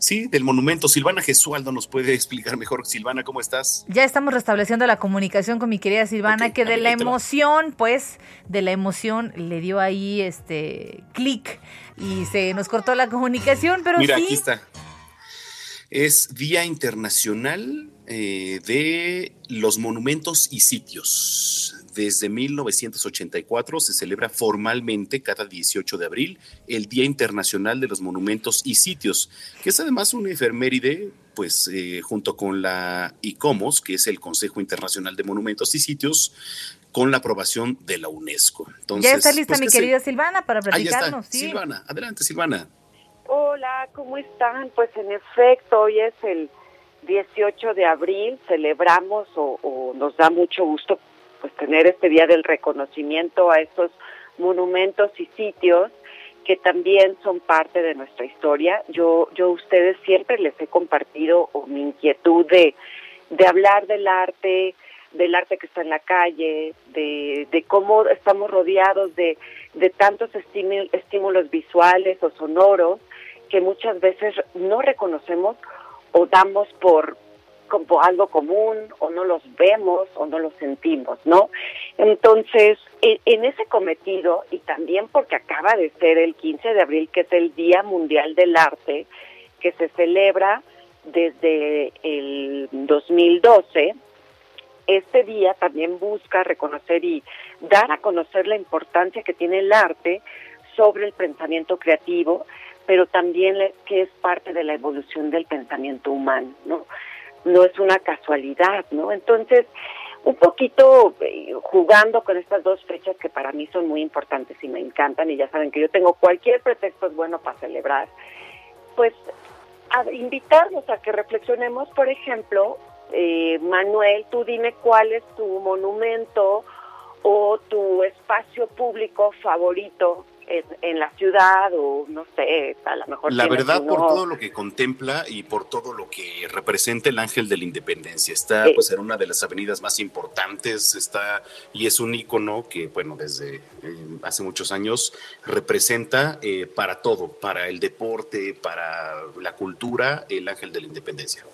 Sí, del monumento. Silvana Gesualdo nos puede explicar mejor. Silvana, ¿cómo estás? Ya estamos restableciendo la comunicación con mi querida Silvana, que de la emoción, pues, de la emoción le dio ahí este clic y se nos cortó la comunicación, pero Mira, sí. aquí está. Es Día Internacional eh, de los Monumentos y Sitios. Desde 1984 se celebra formalmente cada 18 de abril el Día Internacional de los Monumentos y Sitios, que es además una efeméride, pues eh, junto con la ICOMOS, que es el Consejo Internacional de Monumentos y Sitios, con la aprobación de la UNESCO. Entonces, ya está lista pues, mi que se- querida Silvana para Ahí está. platicarnos. sí. Silvana, adelante, Silvana. Hola, ¿cómo están? Pues en efecto, hoy es el 18 de abril, celebramos o, o nos da mucho gusto pues tener este día del reconocimiento a estos monumentos y sitios que también son parte de nuestra historia. Yo, yo ustedes siempre les he compartido o mi inquietud de, de hablar del arte, del arte que está en la calle, de, de cómo estamos rodeados de, de tantos estímu- estímulos visuales o sonoros que muchas veces no reconocemos o damos por como algo común o no los vemos o no los sentimos, ¿no? Entonces, en, ese cometido y también porque acaba de ser el 15 de abril, que es el Día Mundial del Arte, que se celebra desde el 2012, este día también busca reconocer y dar a conocer la importancia que tiene el arte sobre el pensamiento creativo, pero también que es parte de la evolución del pensamiento humano, ¿no? No es una casualidad, ¿no? Entonces, un poquito eh, jugando con estas dos fechas que para mí son muy importantes y me encantan y ya saben que yo tengo cualquier pretexto bueno para celebrar, pues a invitarnos a que reflexionemos, por ejemplo, eh, Manuel, tú dime cuál es tu monumento o tu espacio público favorito en, en la ciudad o no sé, a lo mejor La verdad, por todo lo que contempla y por todo lo que representa el Ángel de la Independencia. Está Sí. pues en una de las avenidas más importantes, está y es un ícono que, bueno, desde eh, hace muchos años representa eh, para todo, para el deporte, para la cultura, el Ángel de la Independencia.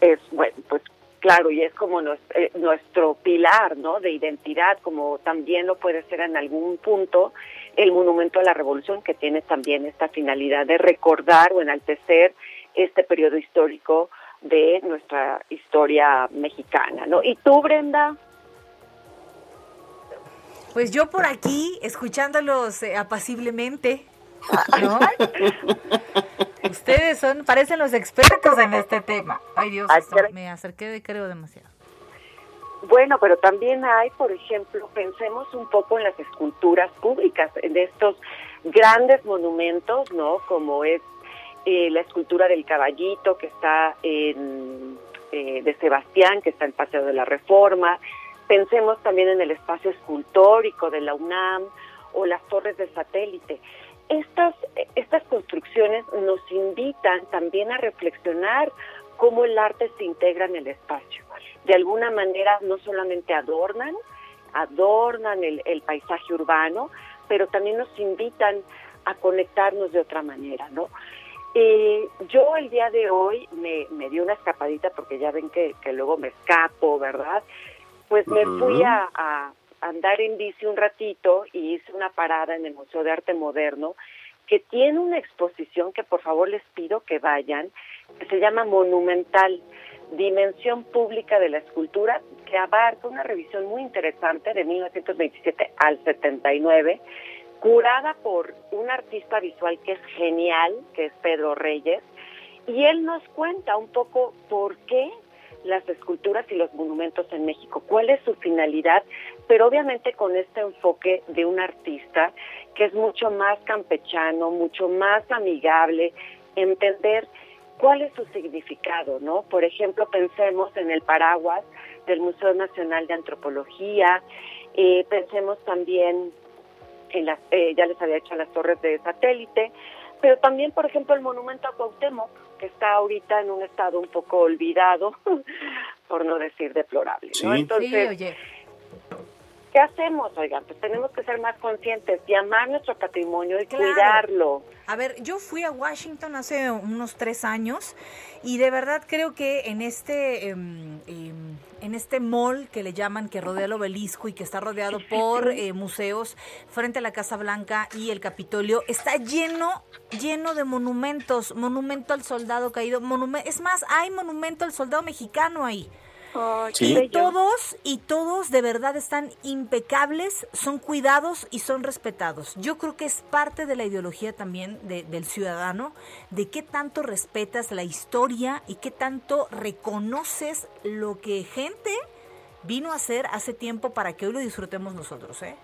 es bueno pues claro y es como nos- eh, nuestro pilar no de identidad como también lo puede ser en algún punto el monumento a la revolución que tiene también esta finalidad de recordar o enaltecer este periodo histórico de nuestra historia mexicana no y tú Brenda Pues yo por aquí, escuchándolos eh, apaciblemente, *laughs* ¿no? Ustedes son, parecen los expertos en este tema. Ay Dios, me acerqué de creo demasiado. Bueno, pero también hay, por ejemplo, pensemos un poco en las esculturas públicas, en estos grandes monumentos, ¿no? Como es eh, la escultura del caballito que está en, eh, de Sebastián, que está en Paseo de la Reforma. Pensemos también en el espacio escultórico de la UNAM o las torres de satélite. Estas, estas construcciones nos invitan también a reflexionar cómo el arte se integra en el espacio. De alguna manera no solamente adornan, adornan el, el paisaje urbano, pero también nos invitan a conectarnos de otra manera, ¿no? Eh, yo el día de hoy me, me di una escapadita porque ya ven que, que luego me escapo, ¿verdad? Pues me fui a, a andar en bici un ratito y hice una parada en el Museo de Arte Moderno que tiene una exposición que por favor les pido que vayan, que se llama Monumental, Dimensión Pública de la Escultura, que abarca una revisión muy interesante de 1927 al 79, curada por un artista visual que es genial, que es Pedro Reyes, y él nos cuenta un poco por qué las esculturas y los monumentos en México, cuál es su finalidad, pero obviamente con este enfoque de un artista que es mucho más campechano, mucho más amigable, entender cuál es su significado, ¿no? Por ejemplo, pensemos en el paraguas del Museo Nacional de Antropología, eh, pensemos también en las, eh, ya les había hecho las torres de satélite, pero también, por ejemplo, el monumento a Cuauhtémoc, que está ahorita en un estado un poco olvidado, *laughs* por no decir deplorable, ¿no? Sí, Entonces, oye. ¿Qué hacemos? Oigan, pues tenemos que ser más conscientes y amar nuestro patrimonio y Claro. cuidarlo. A ver, yo fui a Washington hace unos tres años y de verdad creo que en este em, en este mall que le llaman que rodea el obelisco y que está rodeado por *laughs* eh, museos frente a la Casa Blanca y el Capitolio está lleno lleno de monumentos, monumento al soldado caído, monumen- es más, hay monumento al soldado mexicano ahí. Sí. Y todos, y todos de verdad están impecables, son cuidados y son respetados. Yo creo que es parte de la ideología también de- del ciudadano, de qué tanto respetas la historia y qué tanto reconoces lo que gente vino a hacer hace tiempo para que hoy lo disfrutemos nosotros, ¿eh?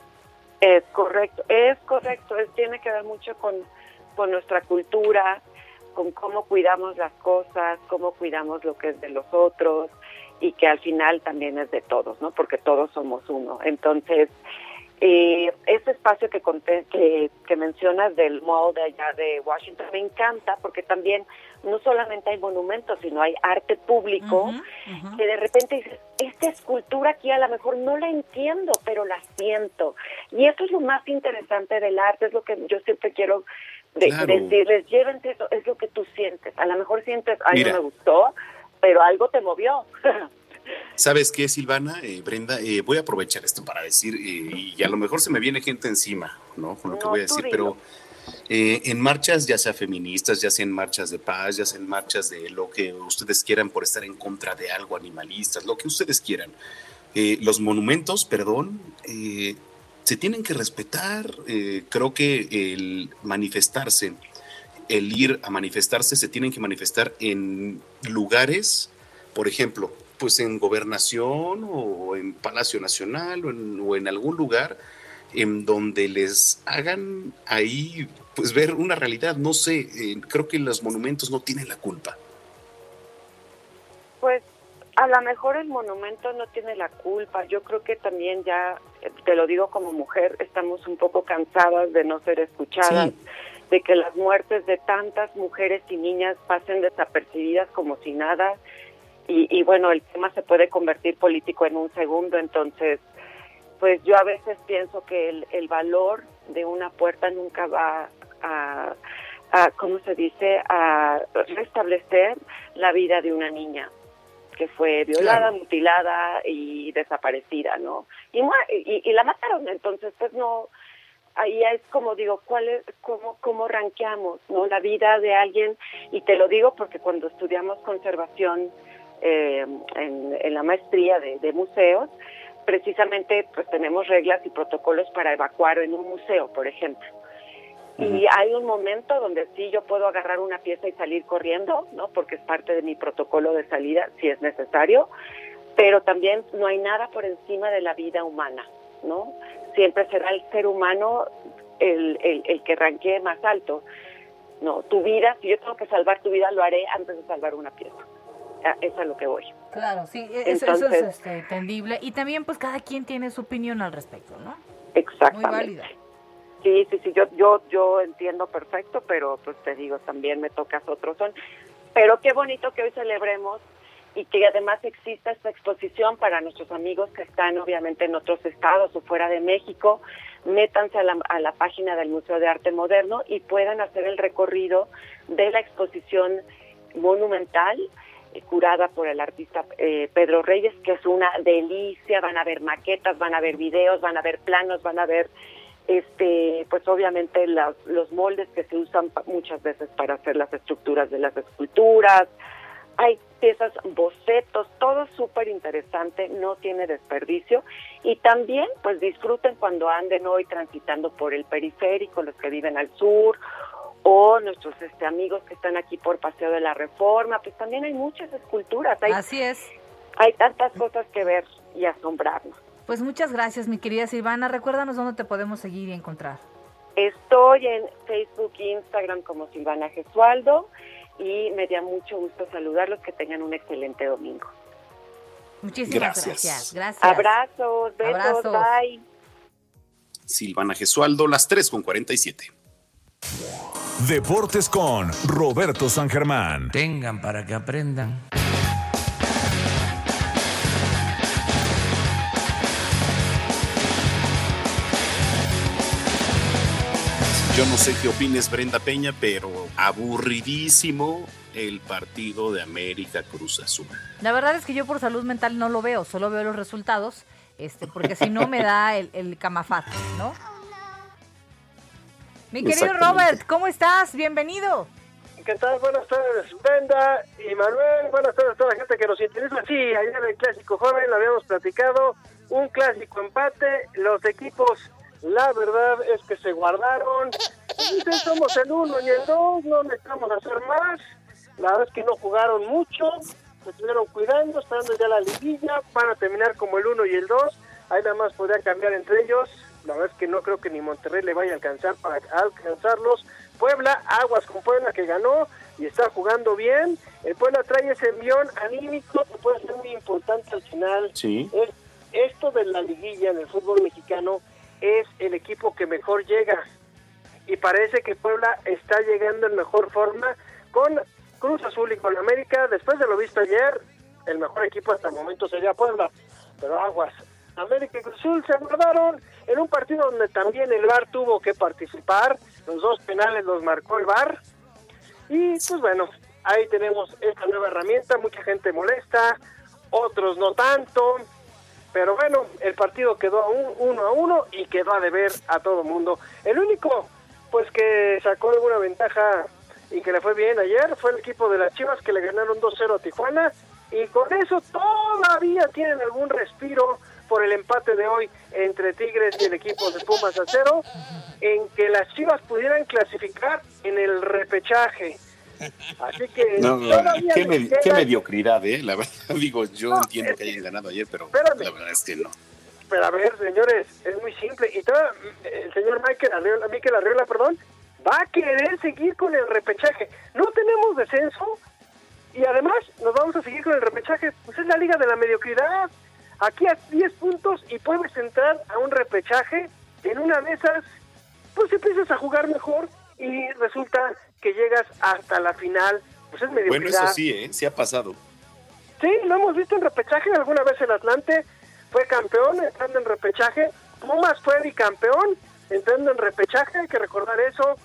Es correcto, es correcto, es, tiene que ver mucho con, con nuestra cultura, con cómo cuidamos las cosas, cómo cuidamos lo que es de los otros y que al final también es de todos, ¿no? Porque todos somos uno. Entonces, eh, ese espacio que, conté- que, que mencionas del mall de allá de Washington me encanta porque también no solamente hay monumentos, sino hay arte público que de repente dices, esta escultura aquí a lo mejor no la entiendo, pero la siento. Y eso es lo más interesante del arte, es lo que yo siempre quiero de- Claro. decirles, llévense eso, es lo que tú sientes. A lo mejor sientes, ay, Mira. no me gustó, pero algo te movió. *laughs* ¿Sabes qué, Silvana? Eh, Brenda, eh, voy a aprovechar esto para decir, eh, y a lo mejor se me viene gente encima, ¿no? Con lo que voy a decir, pero eh, en marchas, ya sea feministas, ya sea en marchas de paz, ya sea en marchas de lo que ustedes quieran por estar en contra de algo, animalistas, lo que ustedes quieran, eh, los monumentos, perdón, eh, se tienen que respetar. eh, creo que el manifestarse, el ir a manifestarse, se tienen que manifestar en lugares, por ejemplo, pues en gobernación o en Palacio Nacional o en, o en algún lugar en donde les hagan ahí pues ver una realidad. No sé, eh, creo que los monumentos no tienen la culpa. Pues a lo mejor el monumento no tiene la culpa. Yo creo que también ya, eh, te lo digo como mujer, estamos un poco cansadas de no ser escuchadas, de que las muertes de tantas mujeres y niñas pasen desapercibidas como si nada. Y, y bueno, el tema se puede convertir político en un segundo, entonces, pues yo a veces pienso que el, el valor de una puerta nunca va a, a, ¿cómo se dice?, a restablecer la vida de una niña que fue violada, Claro. mutilada y desaparecida, ¿no? Y, y, y la mataron, entonces pues no, ahí es como digo, ¿cuál es, cómo, cómo ranqueamos, ¿no? La vida de alguien, y te lo digo porque cuando estudiamos conservación eh, en, en la maestría de, de museos, precisamente pues tenemos reglas y protocolos para evacuar en un museo, por ejemplo. Y hay un momento donde sí yo puedo agarrar una pieza y salir corriendo, ¿no? Porque es parte de mi protocolo de salida, si es necesario, pero también no hay nada por encima de la vida humana, ¿no? Siempre será el ser humano el, el, el que ranquee más alto. No, tu vida, si yo tengo que salvar tu vida, lo haré antes de salvar una pieza. Ah, Eso es a lo que voy. Claro, sí, e-, eso, eso es Entonces- este, entendible. Y también pues cada quien tiene su opinión al respecto, ¿no? Exactamente. Muy válida. Sí, sí, sí, yo, yo, yo entiendo perfecto, pero pues te digo, también me tocas otro son. Pero qué bonito que hoy celebremos y que además exista esta exposición para nuestros amigos que están obviamente en otros estados o fuera de México. Métanse a la, a la página del Museo de Arte Moderno y puedan hacer el recorrido de la exposición monumental eh, curada por el artista eh, Pedro Reyes, que es una delicia. Van a ver maquetas, van a ver videos, van a ver planos, van a ver este pues obviamente las- los moldes que se usan muchas veces para hacer las estructuras de las esculturas hay piezas bocetos todo súper interesante no tiene desperdicio y también pues disfruten cuando anden hoy transitando por el periférico los que viven al sur o nuestros este amigos que están aquí por Paseo de la Reforma pues también hay muchas esculturas hay, Así es hay tantas cosas que ver y asombrarnos Pues muchas gracias, mi querida Silvana. Recuérdanos dónde te podemos seguir y encontrar. Estoy en Facebook e Instagram como Silvana Gesualdo y me da mucho gusto saludarlos. Que tengan un excelente domingo. Muchísimas Gracias. gracias. Gracias. Abrazos, besos, Abrazos. bye. Silvana Gesualdo, las 3 con 47. Deportes con Roberto San Germán. Tengan para que aprendan. Yo no sé qué opines Brenda Peña, pero aburridísimo el partido de América Cruz Azul. La verdad es que yo por salud mental no lo veo, solo veo los resultados, este, porque si no me da el, el camafat, ¿no? Mi querido. Robert, ¿cómo estás? Bienvenido. ¿Qué tal? Buenas tardes, Brenda y Manuel. Buenas tardes a toda la gente que nos interesa. Sí, ayer el clásico joven lo habíamos platicado. Un clásico empate. Los equipos, la verdad es que se guardaron. Dicen, somos el uno y el dos, no necesitamos hacer más. La verdad es que no jugaron mucho. Se estuvieron cuidando, esperando ya la liguilla. Van a terminar como el uno y el dos. Ahí nada más podría cambiar entre ellos. La verdad es que no creo que ni Monterrey le vaya a alcanzar para alcanzarlos. Puebla, aguas con Puebla que ganó y está jugando bien. El Puebla trae ese envión anímico que puede ser muy importante al final. Sí. Es- esto de la liguilla en el fútbol mexicano es el equipo que mejor llega. Y parece que Puebla está llegando en mejor forma con Cruz Azul y con América. Después de lo visto ayer, el mejor equipo hasta el momento sería Puebla. Pero aguas. América y Cruz Azul se guardaron en un partido donde también el VAR tuvo que participar. Los dos penales los marcó el VAR. Y pues bueno, ahí tenemos esta nueva herramienta. Mucha gente molesta, otros no tanto. Pero bueno, el partido quedó a un, uno a uno y quedó a deber a todo mundo. El único, pues que sacó alguna ventaja y que le fue bien ayer fue el equipo de las Chivas que le ganaron 2-0 a Tijuana. Y con eso todavía tienen algún respiro por el empate de hoy entre Tigres y el equipo de Pumas a cero, en que las Chivas pudieran clasificar en el repechaje. Así que No, todavía qué, me- mediocridad, ¿eh? La verdad, *laughs* digo, yo No, entiendo es que hayan ganado ayer, pero Espérame. la verdad es que no. Pero a ver, señores, es muy simple. Y todavía, el señor Michael Arriola, Miquel Arriola, perdón, va a querer seguir con el repechaje. No tenemos descenso y además nos vamos a seguir con el repechaje. Pues es la liga de la mediocridad. Aquí a 10 puntos y puedes entrar a un repechaje. En una de esas, pues empiezas a jugar mejor y resulta que llegas hasta la final. Pues es mediocridad. Bueno, eso sí, ¿eh? Sí ha pasado. Sí, lo hemos visto en repechaje. Alguna vez el Atlante fue campeón entrando en repechaje. Pumas fue bicampeón entrando en repechaje. Hay que recordar eso.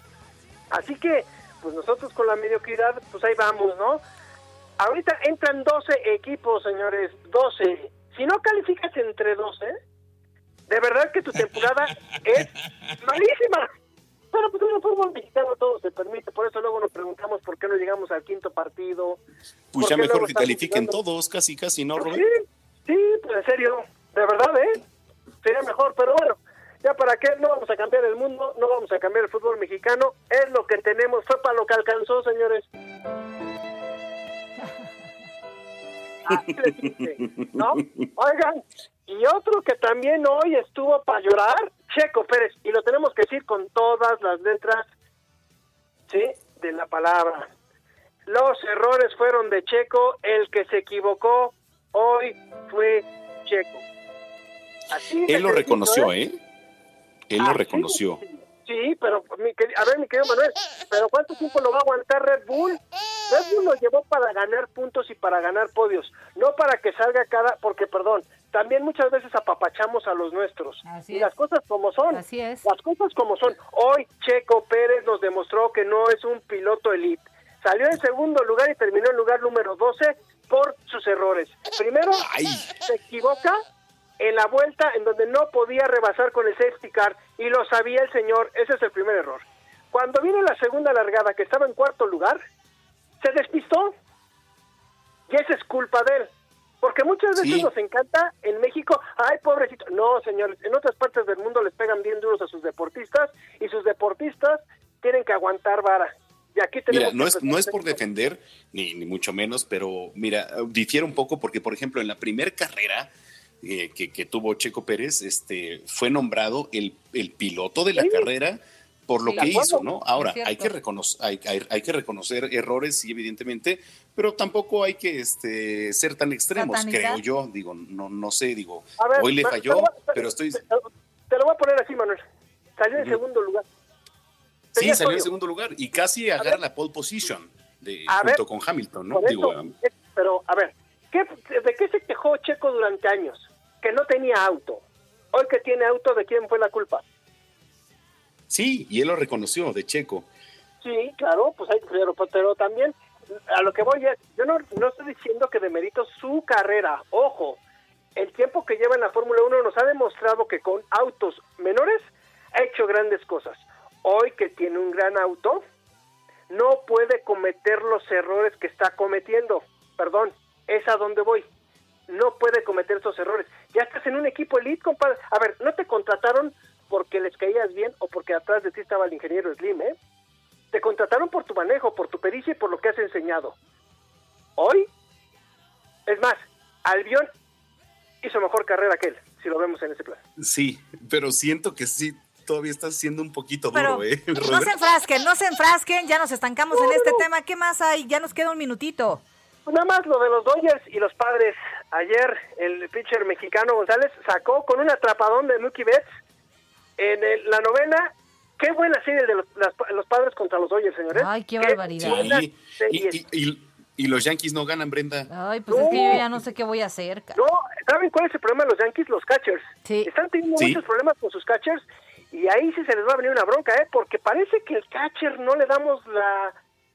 Así que, pues nosotros con la mediocridad, pues ahí vamos, ¿no? Ahorita entran 12 equipos, señores. 12. Si no calificas entre 12, de verdad que tu temporada *laughs* es malísima. Pero pues en el fútbol mexicano todo se permite. Por eso luego nos preguntamos por qué no llegamos al quinto partido. Pues ¿Por ya mejor que califiquen jugando? todos, casi, casi, ¿no, Robert? Sí, sí, pues en serio, de verdad, ¿eh? Sería mejor, pero bueno, ya para qué, no vamos a cambiar el mundo, no vamos a cambiar el fútbol mexicano, es lo que tenemos, fue para lo que alcanzó, señores. *laughs* Así les ¿no? Oigan, y otro que también hoy estuvo para llorar, Checo Pérez, y lo tenemos que decir con todas las letras, ¿sí? De la palabra. Los errores fueron de Checo, el que se equivocó hoy fue Checo. Así Él lo reconoció, ¿eh? Él Ah, lo sí, reconoció. Sí, pero mi queri- a ver, mi querido Manuel, pero ¿cuánto tiempo lo va a aguantar Red Bull? Red Bull lo llevó para ganar puntos y para ganar podios, no para que salga cada, porque perdón, también muchas veces apapachamos a los nuestros. y las cosas como son. Así es. Las cosas como son. Hoy Checo Pérez nos demostró que no es un piloto elite. Salió en segundo lugar y terminó en lugar número 12 por sus errores. Primero, se equivoca en la vuelta en donde no podía rebasar con el safety car y lo sabía el señor, ese es el primer error. Cuando viene la segunda largada que estaba en cuarto lugar, se despistó y esa es culpa de él. Porque muchas veces Sí. nos encanta en México, ay pobrecito, no señores, en otras partes del mundo les pegan bien duros a sus deportistas y sus deportistas tienen que aguantar vara. Y aquí tenemos Mira, no es, no es por defender, ni, ni mucho menos, pero mira, difiere un poco porque, por ejemplo, en la primera carrera eh, que, que tuvo Checo Pérez, este, fue nombrado el, el piloto de la Sí. carrera por lo Sí, que hizo, ¿no? Ahora, hay que, reconocer, hay, hay- hay que reconocer errores, sí, evidentemente, pero tampoco hay que este, ser tan extremos, creo yo. Digo, no, no sé, digo, ver, hoy le falló, pero- pero estoy... Te lo voy a poner así, Manuel. Salió en segundo lugar. Sí, salió en segundo lugar y casi agarra la pole position de, junto ver, con Hamilton, ¿no? Por Digo, eso, um, eh, pero a ver, ¿qué, ¿de qué se quejó Checo durante años? Que no tenía auto. Hoy que tiene auto, ¿de quién fue la culpa? Sí, y él lo reconoció, de Checo. Sí, claro, pues hay, pero, pero también a lo que voy es, yo no, no estoy diciendo que demerito su carrera, ojo, el tiempo que lleva en la Fórmula 1 nos ha demostrado que con autos menores ha hecho grandes cosas. Hoy que tiene un gran auto, no puede cometer los errores que está cometiendo. Perdón, es a donde voy. No puede cometer esos errores. Ya estás en un equipo elite, compadre. A ver, no te contrataron porque les caías bien o porque atrás de ti estaba el ingeniero Slim, ¿eh? Te contrataron por tu manejo, por tu pericia y por lo que has enseñado. Hoy, es más, Albión hizo mejor carrera que él, si lo vemos en ese plan. Sí, pero siento que sí, todavía está siendo un poquito Pero duro, ¿eh? no se enfrasquen, no se enfrasquen, ya nos estancamos en este tema. ¿Qué más hay? Ya nos queda un minutito. Pues Nada más lo de los Dodgers y los padres. Ayer el pitcher mexicano González sacó con un atrapadón de Mookie Betts en el- la novena. Qué buena serie de los, las- los padres contra los Dodgers, señores. Ay, qué barbaridad. y, y- y- y los Yankees no ganan, Brenda. Ay, pues es que yo ya no sé qué voy a hacer. No, ¿saben cuál es el problema de los Yankees? Los catchers. Sí. Están teniendo Sí. muchos problemas con sus catchers y ahí sí se les va a venir una bronca, ¿eh? Porque parece que el catcher no le damos la,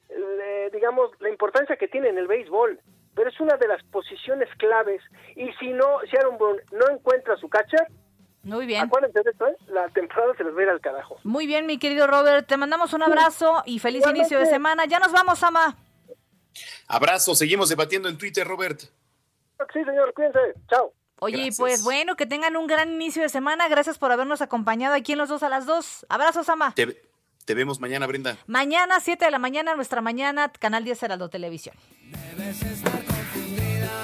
le- digamos, la importancia que tiene en el béisbol. Pero es una de las posiciones claves. Y si no, si Aaron Boone no encuentra su catcher, Muy bien. acuérdense de esto, ¿eh? La temporada se les va a ir al carajo. Muy bien, mi querido Robert. Te mandamos un abrazo y feliz Igualmente. inicio de semana. Ya nos vamos, Ama. Abrazo, seguimos debatiendo en Twitter, Robert. Sí, señor, cuídense. Chao. Oye, Gracias. pues bueno, que tengan un gran inicio de semana. Gracias por habernos acompañado aquí en los dos a las dos. Abrazos, Ama. Te, te vemos mañana, Brenda. Mañana, 7 de la mañana, nuestra mañana, Canal 10 Heraldo Televisión. Debes estar confundida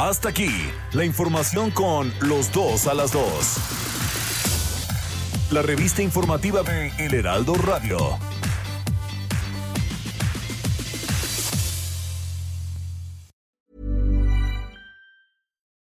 Hasta aquí, la información con los dos a las dos. La revista informativa de El Heraldo Radio.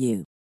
you.